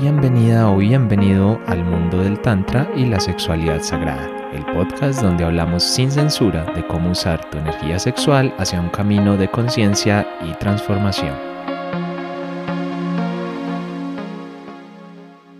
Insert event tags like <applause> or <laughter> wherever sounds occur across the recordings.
Bienvenida o bienvenido al mundo del Tantra y la sexualidad sagrada, el podcast donde hablamos sin censura de cómo usar tu energía sexual hacia un camino de conciencia y transformación.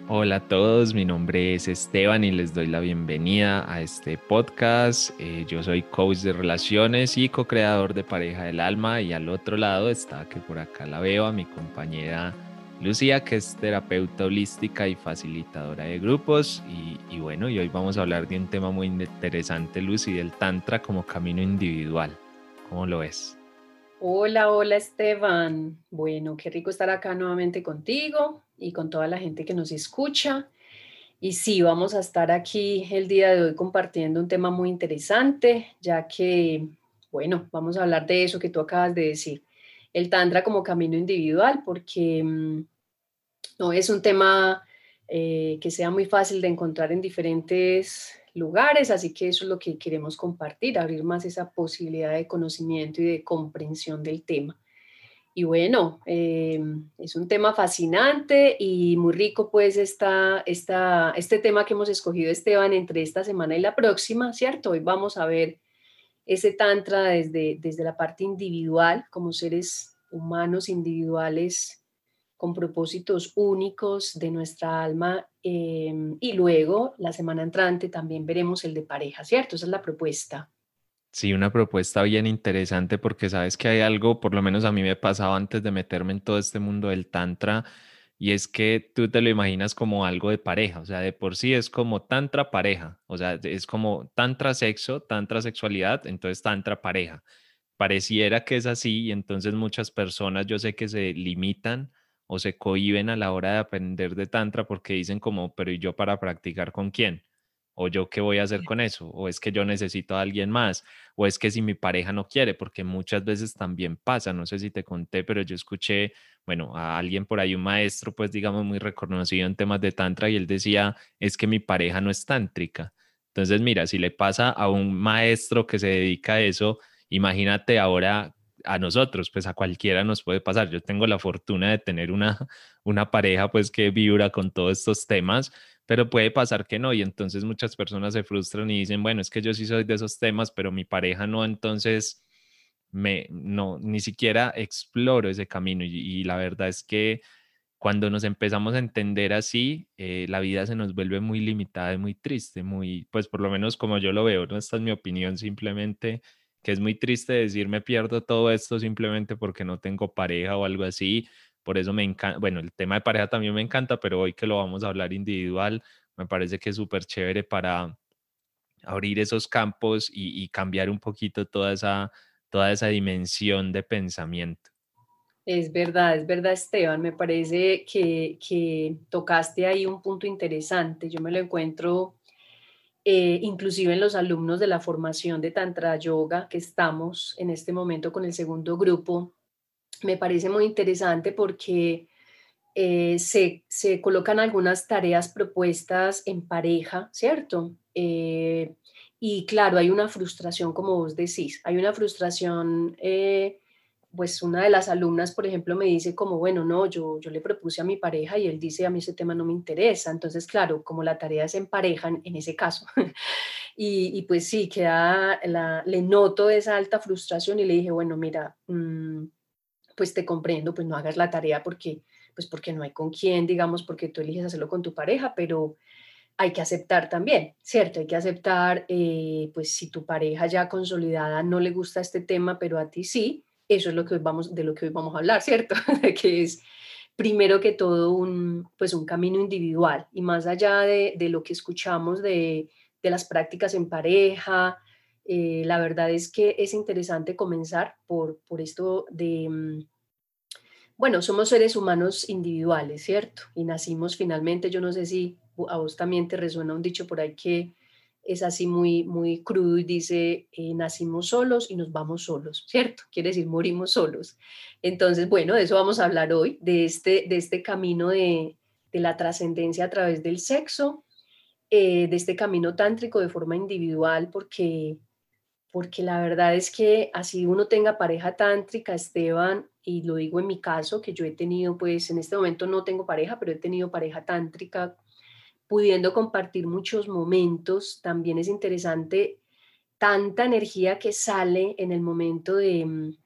Hola a todos, mi nombre es Esteban y les doy la bienvenida a este podcast. Eh, yo soy coach de relaciones y co-creador de Pareja del Alma y al otro lado está que por acá la veo a mi compañera Lucía, que es terapeuta holística y facilitadora de grupos. Y, bueno, y hoy vamos a hablar de un tema muy interesante, Lucy, del Tantra como camino individual. ¿Cómo lo ves? Hola, hola Esteban. Bueno, qué rico estar acá nuevamente contigo y con toda la gente que nos escucha. Y sí, vamos a estar aquí el día de hoy compartiendo un tema muy interesante, ya que, bueno, vamos a hablar de eso que tú acabas de decir el Tantra como camino individual, porque mm, no es un tema eh, que sea muy fácil de encontrar en diferentes lugares, así que eso es lo que queremos compartir, abrir más esa posibilidad de conocimiento y de comprensión del tema. Y bueno, eh, es un tema fascinante y muy rico, pues, esta, esta, este tema que hemos escogido, Esteban, entre esta semana y la próxima, ¿cierto? Hoy vamos a ver ese tantra desde, desde la parte individual, como seres humanos individuales con propósitos únicos de nuestra alma. Em, y luego, la semana entrante, también veremos el de pareja, ¿cierto? Esa es la propuesta. Sí, una propuesta bien interesante porque sabes que hay algo, por lo menos a mí me pasaba antes de meterme en todo este mundo del tantra, y es que tú te lo imaginas como algo de pareja, o sea, de por sí es como tantra pareja, o sea, es como tantra sexo, tantra sexualidad, entonces tantra pareja. Pareciera que es así y entonces muchas personas yo sé que se limitan o se cohiben a la hora de aprender de tantra porque dicen como, pero ¿y yo para practicar con quién? ¿O yo qué voy a hacer con eso? ¿O es que yo necesito a alguien más? ¿O es que si mi pareja no quiere? Porque muchas veces también pasa, no sé si te conté, pero yo escuché, bueno, a alguien por ahí, un maestro, pues digamos muy reconocido en temas de tantra y él decía, es que mi pareja no es tántrica. Entonces, mira, si le pasa a un maestro que se dedica a eso, imagínate ahora a nosotros, pues a cualquiera nos puede pasar. Yo tengo la fortuna de tener una, una pareja pues que vibra con todos estos temas, pero puede pasar que no y entonces muchas personas se frustran y dicen, bueno, es que yo sí soy de esos temas, pero mi pareja no, entonces me no ni siquiera exploro ese camino y, la verdad es que cuando nos empezamos a entender así, eh, la vida se nos vuelve muy limitada y muy triste, muy, pues por lo menos como yo lo veo, no esta es mi opinión, simplemente que es muy triste decir me pierdo todo esto simplemente porque no tengo pareja o algo así, por eso me encanta, bueno, el tema de pareja también me encanta, pero hoy que lo vamos a hablar individual, me parece que es súper chévere para abrir esos campos y, cambiar un poquito toda esa, toda esa dimensión de pensamiento. Es verdad, es verdad, Esteban. Me parece que, que tocaste ahí un punto interesante. Yo me lo encuentro eh, inclusive en los alumnos de la formación de Tantra Yoga que estamos en este momento con el segundo grupo me parece muy interesante porque eh, se, colocan algunas tareas propuestas en pareja, ¿cierto? Eh, y claro, hay una frustración, como vos decís, hay una frustración, eh, pues una de las alumnas, por ejemplo, me dice como, bueno, no, yo, yo le propuse a mi pareja y él dice, a mí ese tema no me interesa. Entonces, claro, como la tarea es en pareja, en, ese caso, <laughs> y, pues sí, queda, la, le noto esa alta frustración y le dije, bueno, mira, mm, pues te comprendo, pues no hagas la tarea porque, pues porque no hay con quién, digamos, porque tú eliges hacerlo con tu pareja, pero hay que aceptar también, ¿cierto? Hay que aceptar, eh, pues si tu pareja ya consolidada no le gusta este tema, pero a ti sí, eso es lo que vamos, de lo que hoy vamos a hablar, ¿cierto? <laughs> que es primero que todo un, pues un camino individual y más allá de, de lo que escuchamos de, de las prácticas en pareja, eh, la verdad es que es interesante comenzar por, por esto de, mm, bueno, somos seres humanos individuales, ¿cierto? Y nacimos finalmente, yo no sé si a vos también te resuena un dicho por ahí que es así muy, muy crudo y dice, eh, nacimos solos y nos vamos solos, ¿cierto? Quiere decir, morimos solos. Entonces, bueno, de eso vamos a hablar hoy, de este, de este camino de, de la trascendencia a través del sexo, eh, de este camino tántrico de forma individual, porque porque la verdad es que así uno tenga pareja tántrica, Esteban, y lo digo en mi caso, que yo he tenido, pues en este momento no tengo pareja, pero he tenido pareja tántrica, pudiendo compartir muchos momentos, también es interesante tanta energía que sale en el momento de, mm,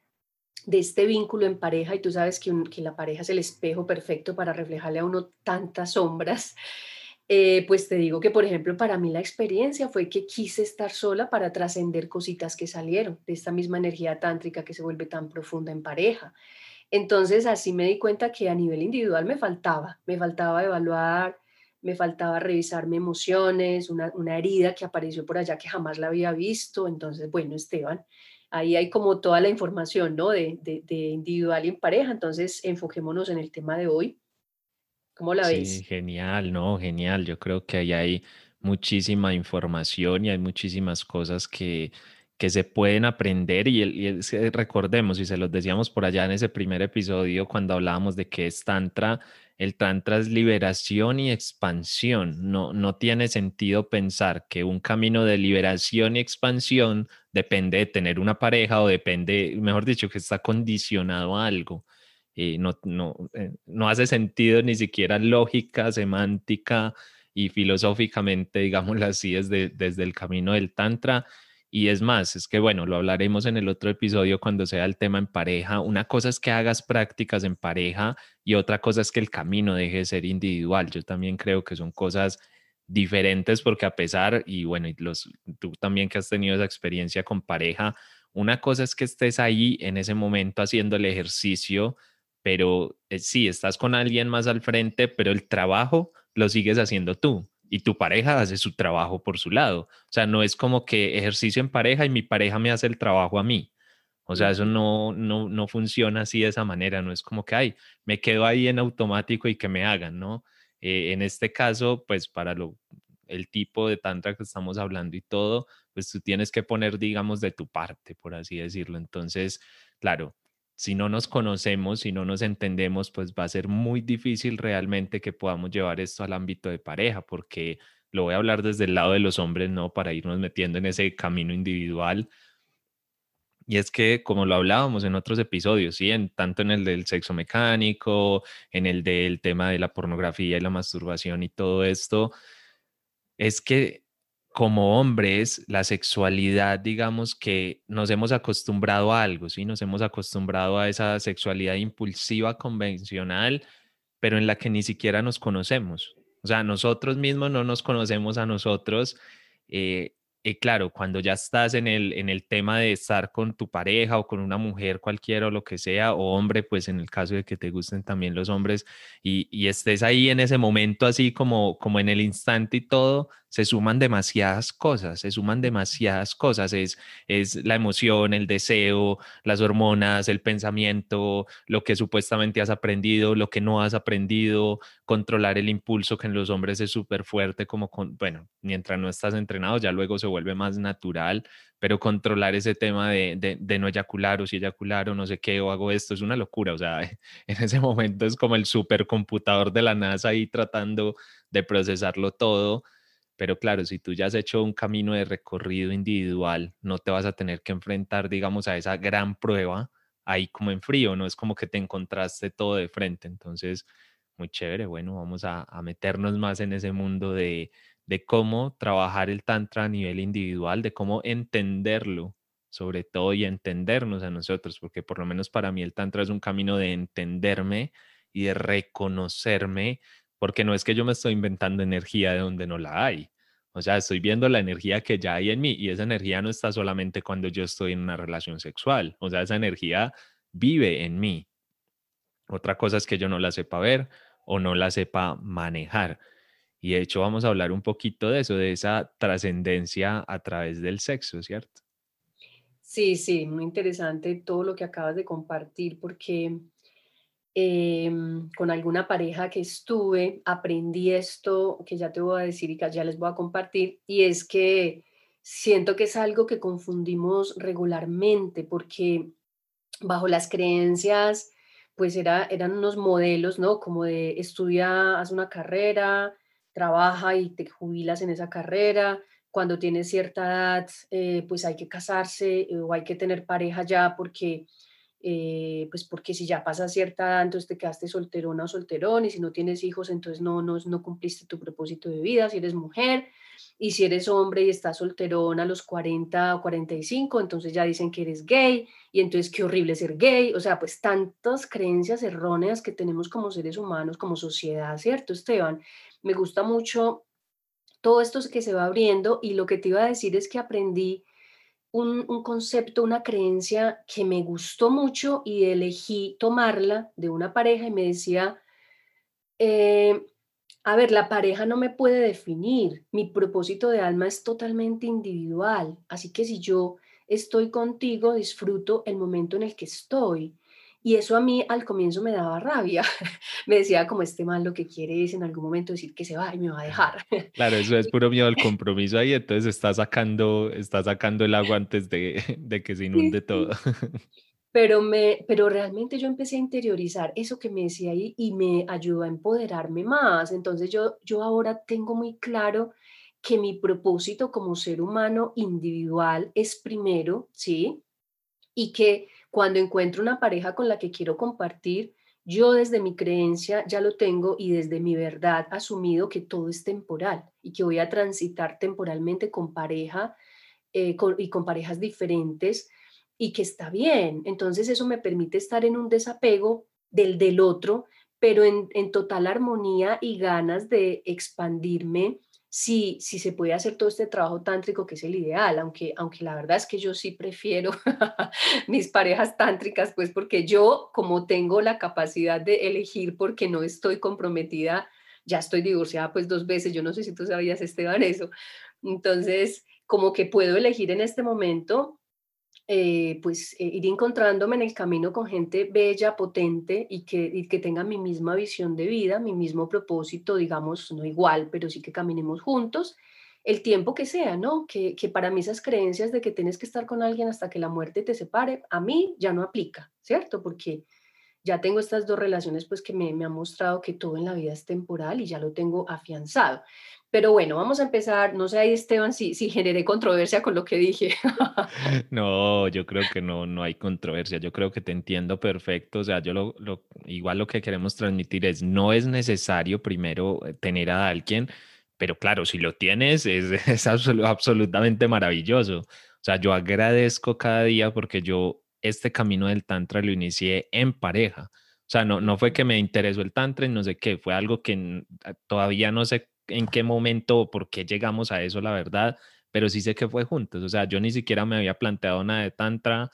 de este vínculo en pareja, y tú sabes que, que la pareja es el espejo perfecto para reflejarle a uno tantas sombras. Eh, pues te digo que, por ejemplo, para mí la experiencia fue que quise estar sola para trascender cositas que salieron de esta misma energía tántrica que se vuelve tan profunda en pareja. Entonces, así me di cuenta que a nivel individual me faltaba, me faltaba evaluar, me faltaba revisarme emociones, una, herida que apareció por allá que jamás la había visto. Entonces, bueno, Esteban, ahí hay como toda la información, ¿no? De, de, de individual y en pareja. Entonces, enfoquémonos en el tema de hoy ¿Cómo la Sí, genial, no, genial. Yo creo que ahí hay muchísima información y hay muchísimas cosas que, que se pueden aprender y, y recordemos, y se los decíamos por allá en ese primer episodio cuando hablábamos de que es Tantra, el Tantra es liberación y expansión. No, no tiene sentido pensar que un camino de liberación y expansión depende de tener una pareja o depende, mejor dicho, que está condicionado a algo y no, no, eh, no hace sentido ni siquiera lógica, semántica y filosóficamente, digámoslo así, desde, desde el camino del Tantra. Y es más, es que bueno, lo hablaremos en el otro episodio cuando sea el tema en pareja. Una cosa es que hagas prácticas en pareja y otra cosa es que el camino deje de ser individual. Yo también creo que son cosas diferentes porque a pesar, y bueno, y los, tú también que has tenido esa experiencia con pareja, una cosa es que estés ahí en ese momento haciendo el ejercicio pero eh, sí, estás con alguien más al frente, pero el trabajo lo sigues haciendo tú y tu pareja hace su trabajo por su lado. O sea, no es como que ejercicio en pareja y mi pareja me hace el trabajo a mí. O sea, eso no, no, no funciona así de esa manera, no es como que, ay, me quedo ahí en automático y que me hagan, ¿no? Eh, en este caso, pues para lo, el tipo de tantra que estamos hablando y todo, pues tú tienes que poner, digamos, de tu parte, por así decirlo. Entonces, claro, si no nos conocemos, si no nos entendemos, pues va a ser muy difícil realmente que podamos llevar esto al ámbito de pareja, porque lo voy a hablar desde el lado de los hombres, ¿no? Para irnos metiendo en ese camino individual. Y es que, como lo hablábamos en otros episodios, ¿sí? En, tanto en el del sexo mecánico, en el del tema de la pornografía y la masturbación y todo esto, es que como hombres, la sexualidad, digamos que nos hemos acostumbrado a algo, ¿sí? Nos hemos acostumbrado a esa sexualidad impulsiva convencional, pero en la que ni siquiera nos conocemos. O sea, nosotros mismos no nos conocemos a nosotros. Eh, y claro, cuando ya estás en el, en el tema de estar con tu pareja o con una mujer cualquiera o lo que sea, o hombre, pues en el caso de que te gusten también los hombres y, y estés ahí en ese momento así como, como en el instante y todo, se suman demasiadas cosas, se suman demasiadas cosas. Es, es la emoción, el deseo, las hormonas, el pensamiento, lo que supuestamente has aprendido, lo que no has aprendido, controlar el impulso que en los hombres es súper fuerte, como con, bueno, mientras no estás entrenado, ya luego se vuelve más natural, pero controlar ese tema de, de, de no eyacular o si eyacular o no sé qué, o hago esto, es una locura. O sea, <laughs> en ese momento es como el supercomputador de la NASA ahí tratando de procesarlo todo pero claro, si tú ya has hecho un camino de recorrido individual, no te vas a tener que enfrentar, digamos, a esa gran prueba ahí como en frío, no es como que te encontraste todo de frente. Entonces, muy chévere, bueno, vamos a, meternos más en ese mundo de, de cómo trabajar el tantra a nivel individual, de cómo entenderlo sobre todo y entendernos a nosotros, porque por lo menos para mí el tantra es un camino de entenderme y de reconocerme, porque no es que yo me estoy inventando energía de donde no la hay. O sea, estoy viendo la energía que ya hay en mí y esa energía no está solamente cuando yo estoy en una relación sexual. O sea, esa energía vive en mí. Otra cosa es que yo no la sepa ver o no la sepa manejar. Y de hecho vamos a hablar un poquito de eso, de esa trascendencia a través del sexo, ¿cierto? Sí, sí, muy interesante todo lo que acabas de compartir porque Em, con alguna pareja que estuve, aprendí esto que ya te voy a decir y que ya les voy a compartir, y es que siento que es algo que confundimos regularmente porque bajo las creencias, pues era, eran unos modelos, ¿no? Como de estudia, haz una carrera, trabaja y te jubilas en esa carrera. Cuando tienes cierta edad, eh, pues hay que casarse eh, o hay que tener pareja ya porque eh, pues porque si ya pasa cierta edad, entonces te quedaste solterona o solterón, y si no tienes hijos, entonces no, no, no cumpliste tu propósito de vida, si eres mujer, y si eres hombre y estás solterón a los 40 o 45, entonces ya dicen que eres gay, y entonces qué horrible ser gay, o sea, pues tantas creencias erróneas que tenemos como seres humanos, como sociedad, ¿cierto, Esteban? Me gusta mucho todo esto que se va abriendo, y lo que te iba a decir es que aprendí un, concepto, una creencia que me gustó mucho y elegí tomarla de una pareja y me decía, eh, a ver, la pareja no me puede definir, mi propósito de alma es totalmente individual, así que si yo estoy contigo, disfruto el momento en el que estoy. Y eso a mí al comienzo me daba rabia. <laughs> me decía como este mal lo que quiere es en algún momento decir que se va y me va a dejar. claro, eso es <laughs> puro miedo al compromiso ahí, entonces está sacando, está sacando el agua antes de, <laughs> de que se inunde todo. pero, me, pero realmente yo empecé a interiorizar eso que me decía ahí y me ayudó a empoderarme más. Entonces yo, yo ahora tengo muy claro que mi propósito como ser humano individual es primero, ¿sí? Y que cuando encuentro una pareja con la que quiero compartir, yo desde mi creencia ya lo tengo y desde mi verdad asumido que todo es temporal y que voy a transitar temporalmente con pareja eh, y con parejas diferentes y que está bien. Entonces eso me permite estar en un desapego del del otro, pero en, en total armonía y ganas de expandirme si, si se puede hacer todo este trabajo tántrico que es el ideal, aunque, aunque la verdad es que yo sí prefiero <laughs> mis parejas tántricas, pues porque yo como tengo la capacidad de elegir porque no estoy comprometida, ya estoy divorciada pues dos veces, yo no sé si tú sabías Esteban eso, entonces como que puedo elegir en este momento eh, pues eh, ir encontrándome en el camino con gente bella, potente y que, que tenga mi misma visión de vida, mi mismo propósito, digamos, no igual, pero sí que caminemos juntos el tiempo que sea, ¿no? Que, que, para mí esas creencias de que tienes que estar con alguien hasta que la muerte te separe, a mí ya no aplica, ¿cierto? Porque ya tengo estas dos relaciones pues que me, me han mostrado que todo en la vida es temporal y ya lo tengo afianzado. Pero bueno, vamos a empezar. No sé ahí, Esteban, si, si generé controversia con lo que dije. <laughs> no, yo creo que no, no hay controversia. Yo creo que te entiendo perfecto. O sea, yo lo, lo, igual lo que queremos transmitir es, no es necesario primero eh, tener a alguien, pero claro, si lo tienes, es, <laughs> es absolutamente maravilloso. O sea, yo agradezco cada día porque yo este camino del Tantra lo inicié en pareja. O sea, no, no fue que me interesó el Tantra y no sé qué, fue algo que todavía no sé en qué momento o por qué llegamos a eso, la verdad, pero sí sé que fue juntos. O sea, yo ni siquiera me había planteado nada de Tantra,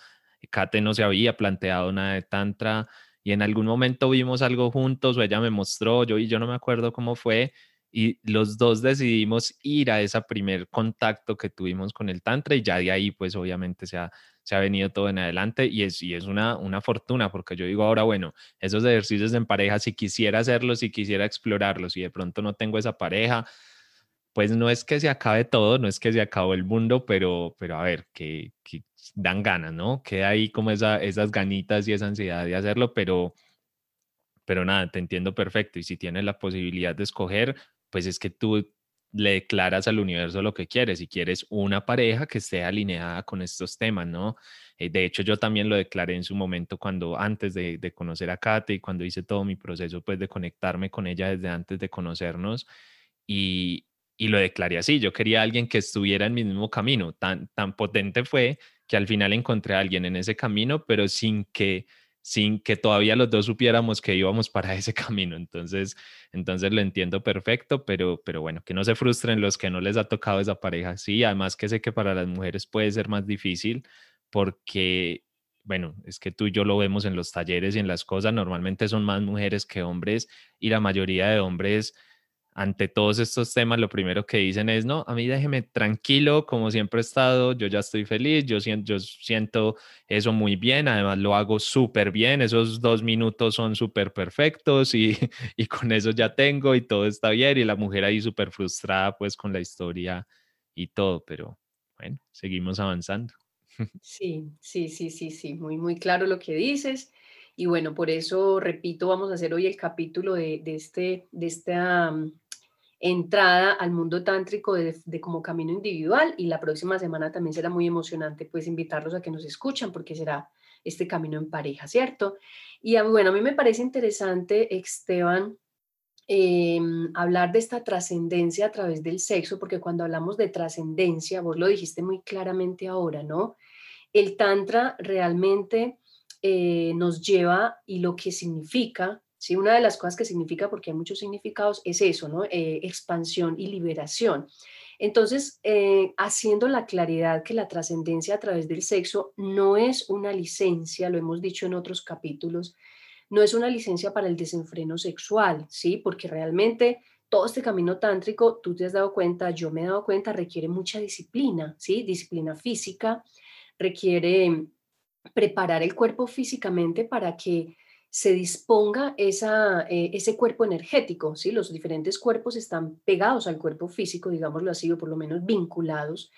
Kate no se había planteado nada de Tantra, y en algún momento vimos algo juntos o ella me mostró, yo y yo no me acuerdo cómo fue, y los dos decidimos ir a ese primer contacto que tuvimos con el Tantra y ya de ahí pues obviamente se ha, se ha venido todo en adelante y es, y es una, una fortuna porque yo digo ahora, bueno, esos ejercicios en pareja, si quisiera hacerlos, si quisiera explorarlos y de pronto no tengo esa pareja, pues no es que se acabe todo, no es que se acabó el mundo, pero, pero a ver, que, que dan ganas, ¿no? Queda ahí como esa, esas ganitas y esa ansiedad de hacerlo, pero, pero nada, te entiendo perfecto y si tienes la posibilidad de escoger, pues es que tú le declaras al universo lo que quieres y quieres una pareja que esté alineada con estos temas, ¿no? Eh, de hecho, yo también lo declaré en su momento cuando antes de, conocer a Kate y cuando hice todo mi proceso, pues de conectarme con ella desde antes de conocernos y, y lo declaré así. Yo quería alguien que estuviera en mi mismo camino. Tan, tan potente fue que al final encontré a alguien en ese camino, pero sin que sin que todavía los dos supiéramos que íbamos para <laughs> ese camino. Entonces, entonces lo entiendo perfecto, pero, pero bueno, que no se frustren los que no les ha tocado esa pareja. Sí, además que sé que para las mujeres puede ser más difícil porque, bueno, es que tú y yo lo vemos en los talleres y en las cosas, normalmente son más mujeres que hombres y la mayoría de hombres ante todos estos temas, lo primero que dicen es, no, a mí déjeme tranquilo, como siempre he estado, yo ya estoy feliz, yo siento, yo siento eso muy bien, además lo hago súper bien, esos dos minutos son súper perfectos y, <laughs> y, con eso ya tengo y todo está bien y la mujer ahí súper frustrada pues con la historia y todo, pero bueno, seguimos avanzando. <laughs> Sí, sí, sí, sí, sí, muy, muy claro lo que dices. Y bueno, por eso, repito, vamos a hacer hoy el capítulo de, de este, de esta entrada al mundo tántrico de, como camino individual y la próxima semana también será muy emocionante pues invitarlos a que nos escuchan porque será este camino en pareja, ¿cierto? Y bueno, a mí me parece interesante, Esteban, em, hablar de esta trascendencia a través del sexo, porque cuando hablamos de trascendencia, vos lo dijiste muy claramente ahora, ¿no? El tantra realmente eh, nos lleva y lo que significa, ¿sí? Una de las cosas que significa, porque hay muchos significados, es eso, ¿no? Eh, expansión y liberación. Entonces, eh, haciendo la claridad que la trascendencia a través del sexo no es una licencia, lo hemos dicho en otros capítulos, no es una licencia para el desenfreno sexual, ¿sí? Porque realmente todo este camino tántrico, tú te has dado cuenta, yo me he dado cuenta, requiere mucha disciplina, ¿sí? Disciplina física, requiere preparar el cuerpo físicamente para que se disponga esa, eh, ese cuerpo energético, ¿sí? Los diferentes cuerpos están pegados al cuerpo físico, digámoslo así, o por lo menos vinculados,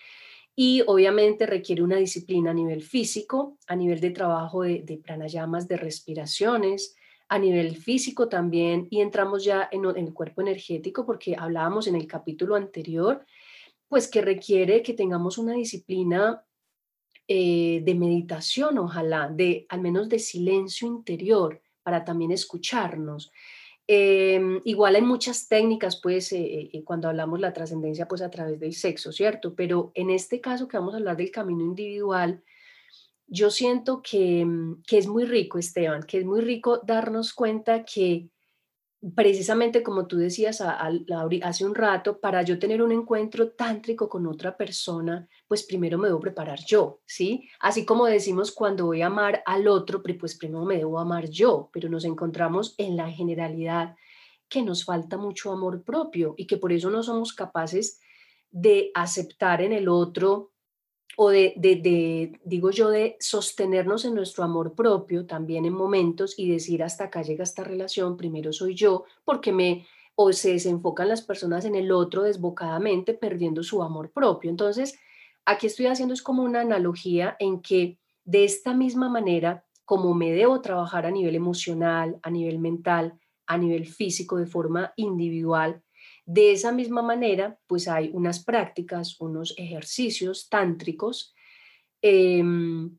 y obviamente requiere una disciplina a nivel físico, a nivel de trabajo de, de pranayamas, de respiraciones, a nivel físico también, y entramos ya en, en el cuerpo energético, porque hablábamos en el capítulo anterior, pues que requiere que tengamos una disciplina eh, de meditación, ojalá, de al menos de silencio interior para también escucharnos. Em, igual hay muchas técnicas, pues, eh, eh, cuando hablamos la trascendencia, pues a través del sexo, ¿cierto? Pero en este caso que vamos a hablar del camino individual, yo siento que, mm, que es muy rico, Esteban, que es muy rico darnos cuenta que precisamente como tú decías hace un rato, para yo tener un encuentro tántrico con otra persona, pues primero me debo preparar yo, ¿sí? Así como decimos cuando voy a amar al otro, pues primero me debo amar yo, pero nos encontramos en la generalidad que nos falta mucho amor propio y que por eso no somos capaces de aceptar en el otro o de, digo yo, de sostenernos en nuestro amor propio también en momentos y decir hasta acá llega esta relación, primero soy yo, porque me, o se desenfocan las personas en el otro desbocadamente perdiendo su amor propio. Entonces, aquí estoy haciendo es como una analogía en que de esta misma manera, como me debo trabajar a nivel emocional, a nivel mental, a nivel físico, de forma individual, de esa misma manera, pues hay unas prácticas, unos ejercicios tántricos, em,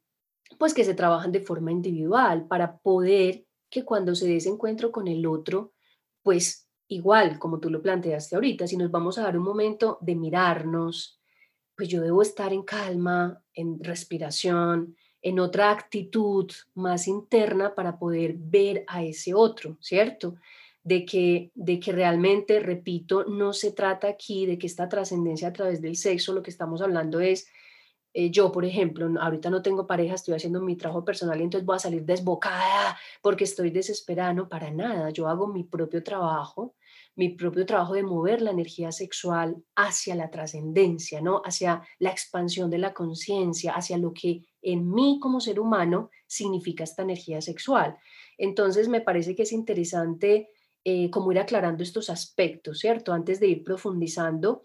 pues que se trabajan de forma individual para poder que cuando se dé ese encuentro con el otro, pues igual, como tú lo planteaste ahorita, si nos vamos a dar un momento de mirarnos, pues yo debo estar en calma, en respiración, en otra actitud más interna para poder ver a ese otro, ¿cierto? De que, de que realmente, repito, no se trata aquí de que esta trascendencia a través del sexo, lo que estamos hablando es, eh, yo, por ejemplo, ahorita no tengo pareja, estoy haciendo mi trabajo personal y entonces voy a salir desbocada porque estoy desesperada, no, para nada, yo hago mi propio trabajo, mi propio trabajo de mover la energía sexual hacia la trascendencia, ¿no? Hacia la expansión de la conciencia, hacia lo que en mí como ser humano significa esta energía sexual. Entonces me parece que es interesante eh, como ir aclarando estos aspectos, ¿cierto? Antes de ir profundizando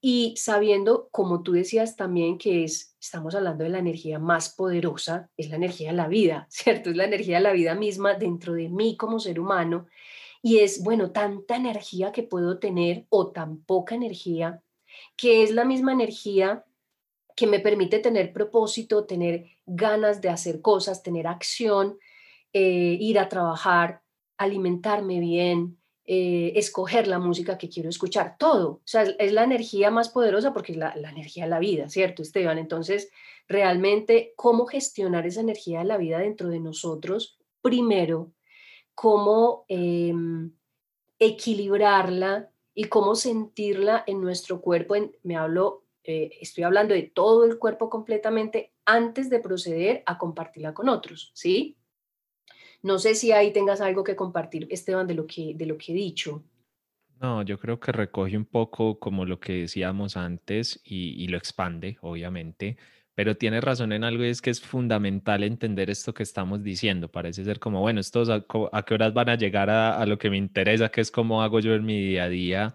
y sabiendo, como tú decías también, que es, estamos hablando de la energía más poderosa, es la energía de la vida, <laughs> ¿cierto? Es la energía de la vida misma dentro de mí como ser humano. Y es, bueno, tanta energía que puedo tener o tan poca energía, que es la misma energía que me permite tener propósito, tener ganas de hacer cosas, tener acción, eh, ir a trabajar, alimentarme bien, eh, escoger la música que quiero escuchar, todo. O sea, es, la energía más poderosa porque es la, energía de la vida, ¿cierto, Esteban? Entonces, realmente, ¿cómo gestionar esa energía de la vida dentro de nosotros? Primero, cómo em, equilibrarla y cómo sentirla en nuestro cuerpo. me hablo, eh, estoy hablando de todo el cuerpo completamente antes de proceder a compartirla con otros, ¿sí? No sé si ahí tengas algo que compartir, Esteban, de lo que, de lo que he dicho. No, yo creo que recoge un poco como lo que decíamos antes y, lo expande, obviamente, pero tiene razón en algo y es que es fundamental entender esto que estamos diciendo. Parece ser como, bueno, estos a, qué horas van a llegar a, a, lo que me interesa, que es cómo hago yo en mi día a día,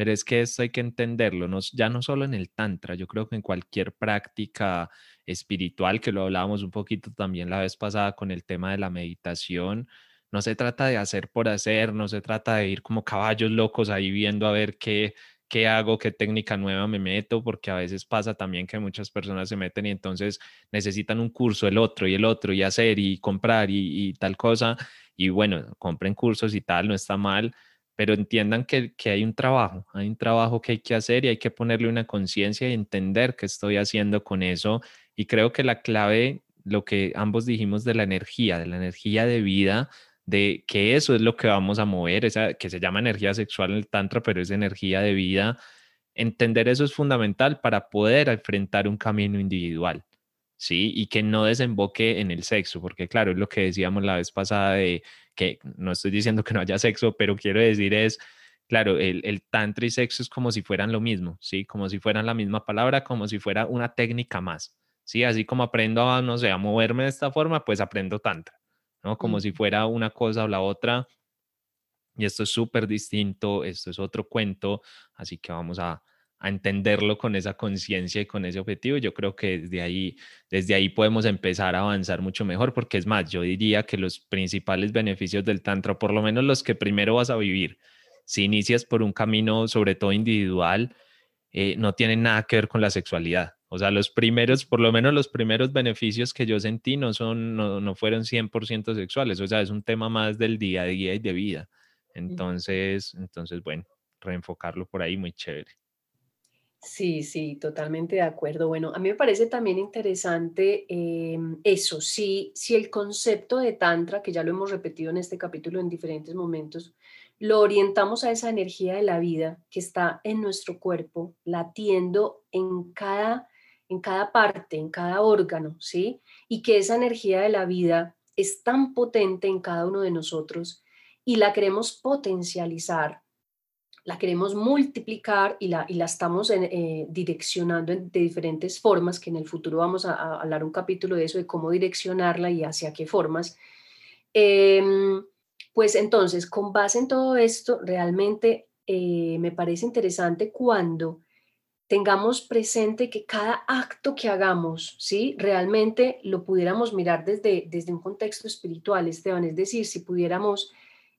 pero es que esto hay que entenderlo, no, ya no solo en el tantra, yo creo que en cualquier práctica espiritual, que lo hablábamos un poquito también la vez pasada con el tema de la meditación. No se trata de hacer por hacer, no se trata de ir como caballos locos ahí viendo a ver qué, qué hago, qué técnica nueva me meto, porque a veces pasa también que muchas personas se meten y entonces necesitan un curso, el otro y el otro, y hacer y comprar y, tal cosa. Y bueno, compren cursos y tal, no está mal, pero entiendan que, que hay un trabajo, hay un trabajo que hay que hacer y hay que ponerle una conciencia y entender qué estoy haciendo con eso. Y creo que la clave, lo que ambos dijimos de la energía, de la energía de vida, de que eso es lo que vamos a mover, esa que se llama energía sexual en el tantra, pero es energía de vida. Entender eso es fundamental para poder enfrentar un camino individual, ¿sí? Y que no desemboque en el sexo, porque claro, es lo que decíamos la vez pasada de que no estoy diciendo que no haya sexo, pero quiero decir es, claro, el, el tantra y sexo es como si fueran lo mismo, ¿sí? Como si fueran la misma palabra, como si fuera una técnica más, ¿sí? Así como aprendo a, no sé, a moverme de esta forma, pues aprendo tantra. ¿no? Como si fuera una cosa o la otra. Y esto es súper distinto, esto es otro cuento, así que vamos a, entenderlo con esa conciencia y con ese objetivo. Yo creo que desde ahí, desde ahí podemos empezar a avanzar mucho mejor, porque es más, yo diría que los principales beneficios del Tantra, por lo menos los que primero vas a vivir, si inicias por un camino sobre todo individual, eh, no tienen nada que ver con la sexualidad. O sea, los primeros, por lo menos los primeros beneficios que yo sentí no, son, no, no fueron 100% sexuales, o sea, es un tema más del día a día y de vida. Entonces, entonces, bueno, reenfocarlo por ahí muy chévere. Sí, sí, totalmente de acuerdo. Bueno, a mí me parece también interesante em, eso, si, si el concepto de Tantra, que ya lo hemos repetido en este capítulo en diferentes momentos, lo orientamos a esa energía de la vida que está en nuestro cuerpo, latiendo en cada en cada parte, en cada órgano, ¿sí? Y que esa energía de la vida es tan potente en cada uno de nosotros y la queremos potencializar, la queremos multiplicar y la, y la estamos eh, direccionando de diferentes formas, que en el futuro vamos a, hablar un capítulo de eso, de cómo direccionarla y hacia qué formas. Em, pues entonces, con base en todo esto, realmente eh, me parece interesante cuando tengamos presente que cada acto que hagamos, ¿sí? Realmente lo pudiéramos mirar desde, desde un contexto espiritual, Esteban, es decir, si pudiéramos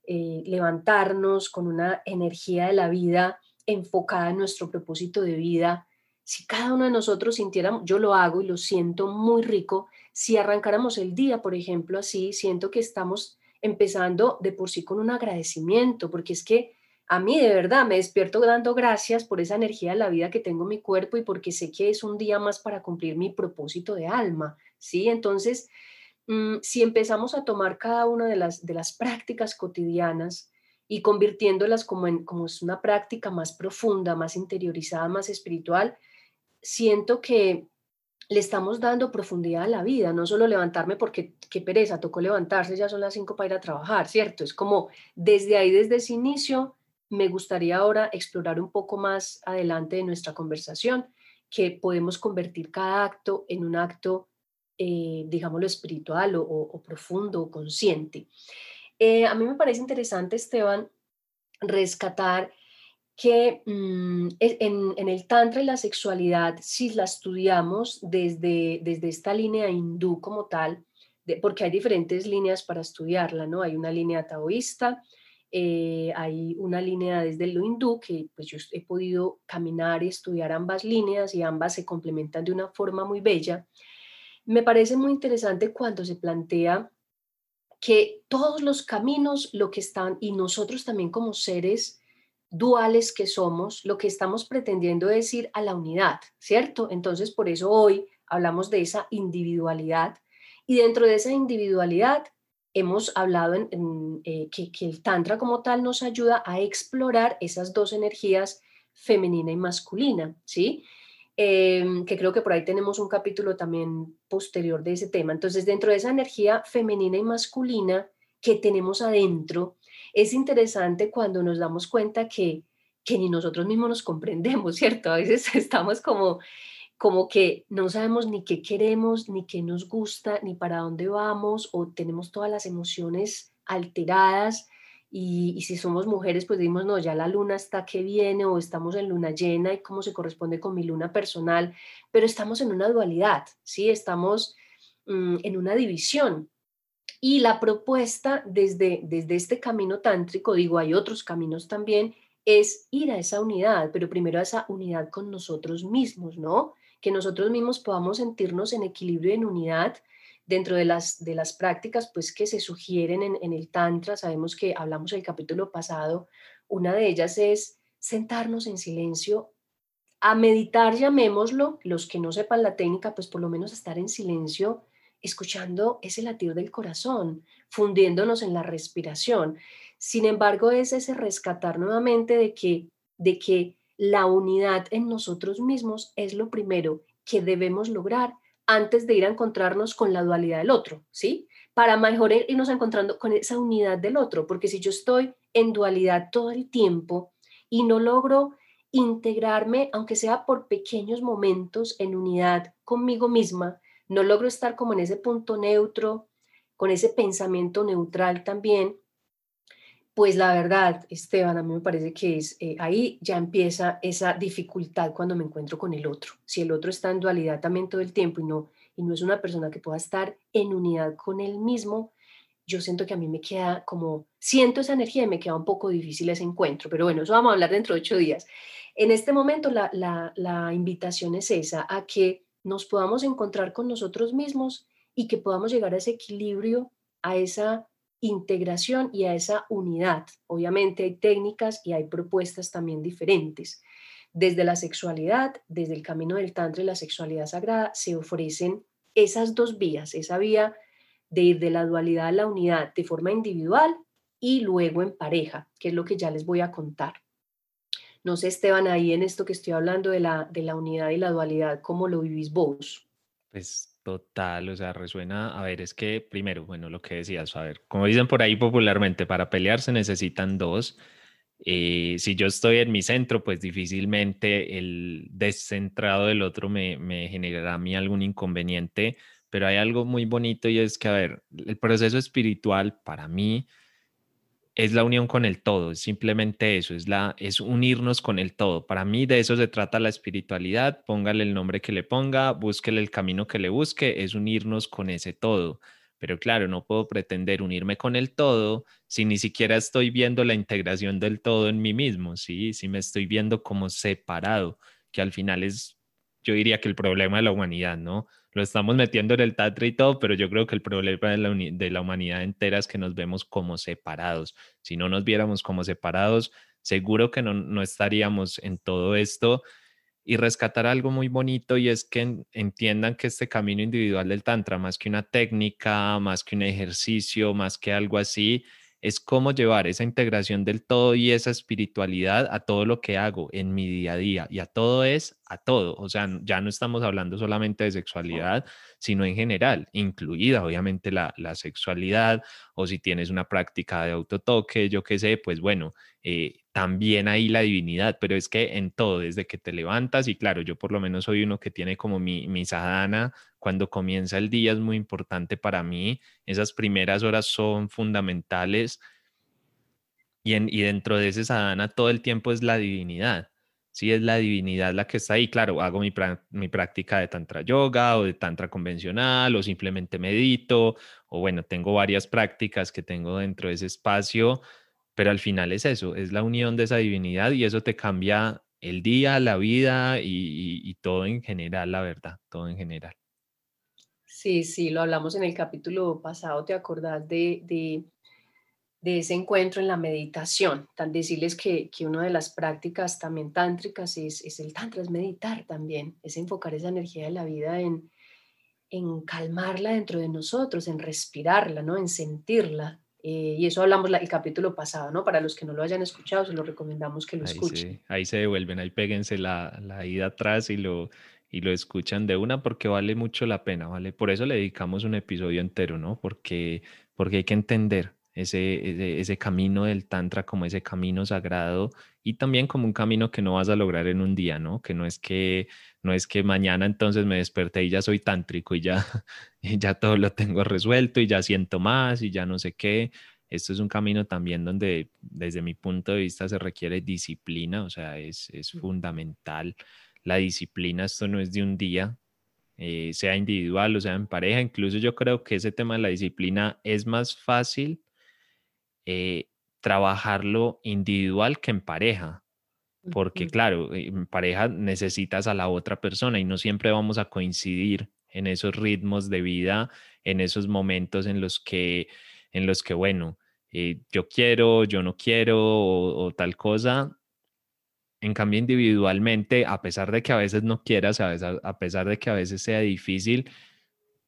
eh, levantarnos con una energía de la vida enfocada en nuestro propósito de vida, si cada uno de nosotros sintiéramos, yo lo hago y lo siento muy rico, si arrancáramos el día, por ejemplo, así, siento que estamos empezando de por sí con un agradecimiento, porque es que a mí de verdad me despierto dando gracias por esa energía de la vida que tengo en mi cuerpo y porque sé que es un día más para cumplir mi propósito de alma, ¿sí? Entonces, si empezamos a tomar cada una de las, de las prácticas cotidianas y convirtiéndolas como, en, como es una práctica más profunda, más interiorizada, más espiritual, siento que le estamos dando profundidad a la vida, no solo levantarme porque qué pereza, tocó levantarse, ya son las cinco para ir a trabajar, ¿cierto? Es como desde ahí, desde ese inicio, me gustaría ahora explorar un poco más adelante de nuestra conversación, que podemos convertir cada acto en un acto, eh, digámoslo, espiritual o, profundo o consciente. Eh, a mí me parece interesante, Esteban, rescatar que mm, e, en, el Tantra y la sexualidad, si la estudiamos desde, desde esta línea hindú como tal, porque hay diferentes líneas para estudiarla, ¿no? Hay una línea taoísta, eh, hay una línea desde lo hindú que pues yo he podido caminar y estudiar ambas líneas y ambas se complementan de una forma muy bella. Me parece muy interesante cuando se plantea que todos los caminos, lo que están, y nosotros también como seres duales que somos, lo que estamos pretendiendo es ir a la unidad, ¿cierto? Entonces, por eso hoy hablamos de esa individualidad y dentro de esa individualidad hemos hablado eh, que, el Tantra como tal nos ayuda a explorar esas dos energías femenina y masculina, ¿sí? Em, que creo que por ahí tenemos un capítulo también posterior de ese tema. Entonces, dentro de esa energía femenina y masculina que tenemos adentro, es interesante cuando nos damos cuenta que, que ni nosotros mismos nos comprendemos, ¿cierto? A veces <laughs> estamos como como que no sabemos ni qué queremos, ni qué nos gusta, ni para dónde vamos, o tenemos todas las emociones alteradas. Y, si somos mujeres, pues decimos, no, ya la luna está que viene, o estamos en luna llena y cómo se corresponde con mi luna personal, pero estamos en una dualidad, ¿sí? Estamos mm, en una división. Y la propuesta desde, desde este camino tántrico, digo, hay otros caminos también, es ir a esa unidad, pero primero a esa unidad con nosotros mismos, ¿no? Que nosotros mismos podamos sentirnos en equilibrio y en unidad dentro de las, de las prácticas pues que se sugieren en, el Tantra. Sabemos que hablamos el capítulo pasado, una de ellas es sentarnos en silencio a meditar, llamémoslo, los que no sepan la técnica, pues por lo menos estar en silencio, escuchando ese latir del corazón, fundiéndonos en la respiración. Sin embargo, es ese rescatar nuevamente de que, de que la unidad en nosotros mismos es lo primero que debemos lograr antes de ir a encontrarnos con la dualidad del otro, ¿sí? Para mejor irnos encontrando con esa unidad del otro, porque si yo estoy en dualidad todo el tiempo y no logro integrarme, aunque sea por pequeños momentos, en unidad conmigo misma, no logro estar como en ese punto neutro, con ese pensamiento neutral también, pues la verdad, Esteban, a mí me parece que es eh, ahí ya empieza esa dificultad cuando me encuentro con el otro. Si el otro está en dualidad también todo el tiempo y no, y no es una persona que pueda estar en unidad con él mismo, yo siento que a mí me queda como, siento esa energía y me queda un poco difícil ese encuentro. Pero bueno, eso vamos a hablar dentro de ocho días. En este momento la, la, la invitación es esa, a que nos podamos encontrar con nosotros mismos y que podamos llegar a ese equilibrio, a esa integración y a esa unidad. Obviamente hay técnicas y hay propuestas también diferentes. Desde la sexualidad, desde el camino del Tantra y la sexualidad sagrada, se ofrecen esas dos vías, esa vía de ir de la dualidad a la unidad de forma individual y luego en pareja, que es lo que ya les voy a contar. No sé, Esteban, ahí en esto que estoy hablando de la, de la unidad y la dualidad, ¿cómo lo vivís vos? Pues Total, o sea, resuena, a ver, es que primero, bueno, lo que decías, a ver, como dicen por ahí popularmente, para pelear se necesitan dos. Eh, si yo estoy en mi centro, pues difícilmente el descentrado del otro me, me generará a mí algún inconveniente, pero hay algo muy bonito y es que, a ver, el proceso espiritual para mí es la unión con el todo, es simplemente eso, es, la, es unirnos con el todo. Para mí de eso se trata la espiritualidad, póngale el nombre que le ponga, búsquele el camino que le busque, es unirnos con ese todo. Pero claro, no puedo pretender unirme con el todo si ni siquiera estoy viendo la integración del todo en mí mismo, ¿sí? Si me estoy viendo como separado, que al final es, yo diría que el problema de la humanidad, ¿no? Lo estamos metiendo en el Tantra y todo, pero yo creo que el problema de la, de la humanidad entera es que nos vemos como separados. Si no nos viéramos como separados, seguro que no, no estaríamos en todo esto y rescatar algo muy bonito y es que entiendan que este camino individual del Tantra, más que una técnica, más que un ejercicio, más que algo así, es cómo llevar esa integración del todo y esa espiritualidad a todo lo que hago en mi día a día. Y a todo es a todo. O sea, ya no estamos hablando solamente de sexualidad, sino en general, incluida obviamente la, la sexualidad o si tienes una práctica de autotoque, yo qué sé, pues bueno, eh, también ahí la divinidad, pero es que en todo, desde que te levantas, y claro, yo por lo menos soy uno que tiene como mi, mi sadhana, cuando comienza el día es muy importante para mí, esas primeras horas son fundamentales, y, en, y dentro de ese sadhana todo el tiempo es la divinidad. Sí, es la divinidad la que está ahí. Claro, hago mi, mi, práctica de tantra yoga o de tantra convencional o simplemente medito o bueno, tengo varias prácticas que tengo dentro de ese espacio pero al final es eso, es la unión de esa divinidad y eso te cambia el día, la vida y, todo en general, la verdad, todo en general. Sí, sí, lo hablamos en el capítulo pasado, ¿te acordás de, de, ese encuentro en la meditación? Tan decirles que, que una de las prácticas también tántricas es, es, el tantra, es meditar también, es enfocar esa energía de la vida en, en calmarla dentro de nosotros, en respirarla, ¿no? en sentirla, eh, y eso hablamos el capítulo pasado, ¿no? Para los que no lo hayan escuchado, se lo recomendamos que lo escuchen. ahí se devuelven, ahí péguense la, la ida atrás y lo, y lo escuchan de una porque vale mucho la pena, ¿vale? Por eso le dedicamos un episodio entero, ¿no? Porque, porque hay que entender ese, ese, camino del Tantra como ese camino sagrado y también como un camino que no vas a lograr en un día, ¿no? Que no es que, no es que mañana entonces me desperté y ya soy tántrico y ya, <laughs> ya todo lo tengo resuelto y ya siento más y ya no sé qué. Esto es un camino también donde desde mi punto de vista se requiere disciplina, o sea, es, es fundamental la disciplina, esto no es de un día, eh, sea individual o sea en pareja, incluso yo creo que ese tema de la disciplina es más fácil eh, trabajarlo individual que en pareja. Porque claro, en pareja necesitas a la otra persona y no siempre vamos a coincidir en esos ritmos de vida, en esos momentos en los que, en los que bueno, eh, yo quiero, yo no quiero o, tal cosa. En cambio, individualmente, a pesar de que a veces no quieras, a, a pesar de que a veces sea difícil,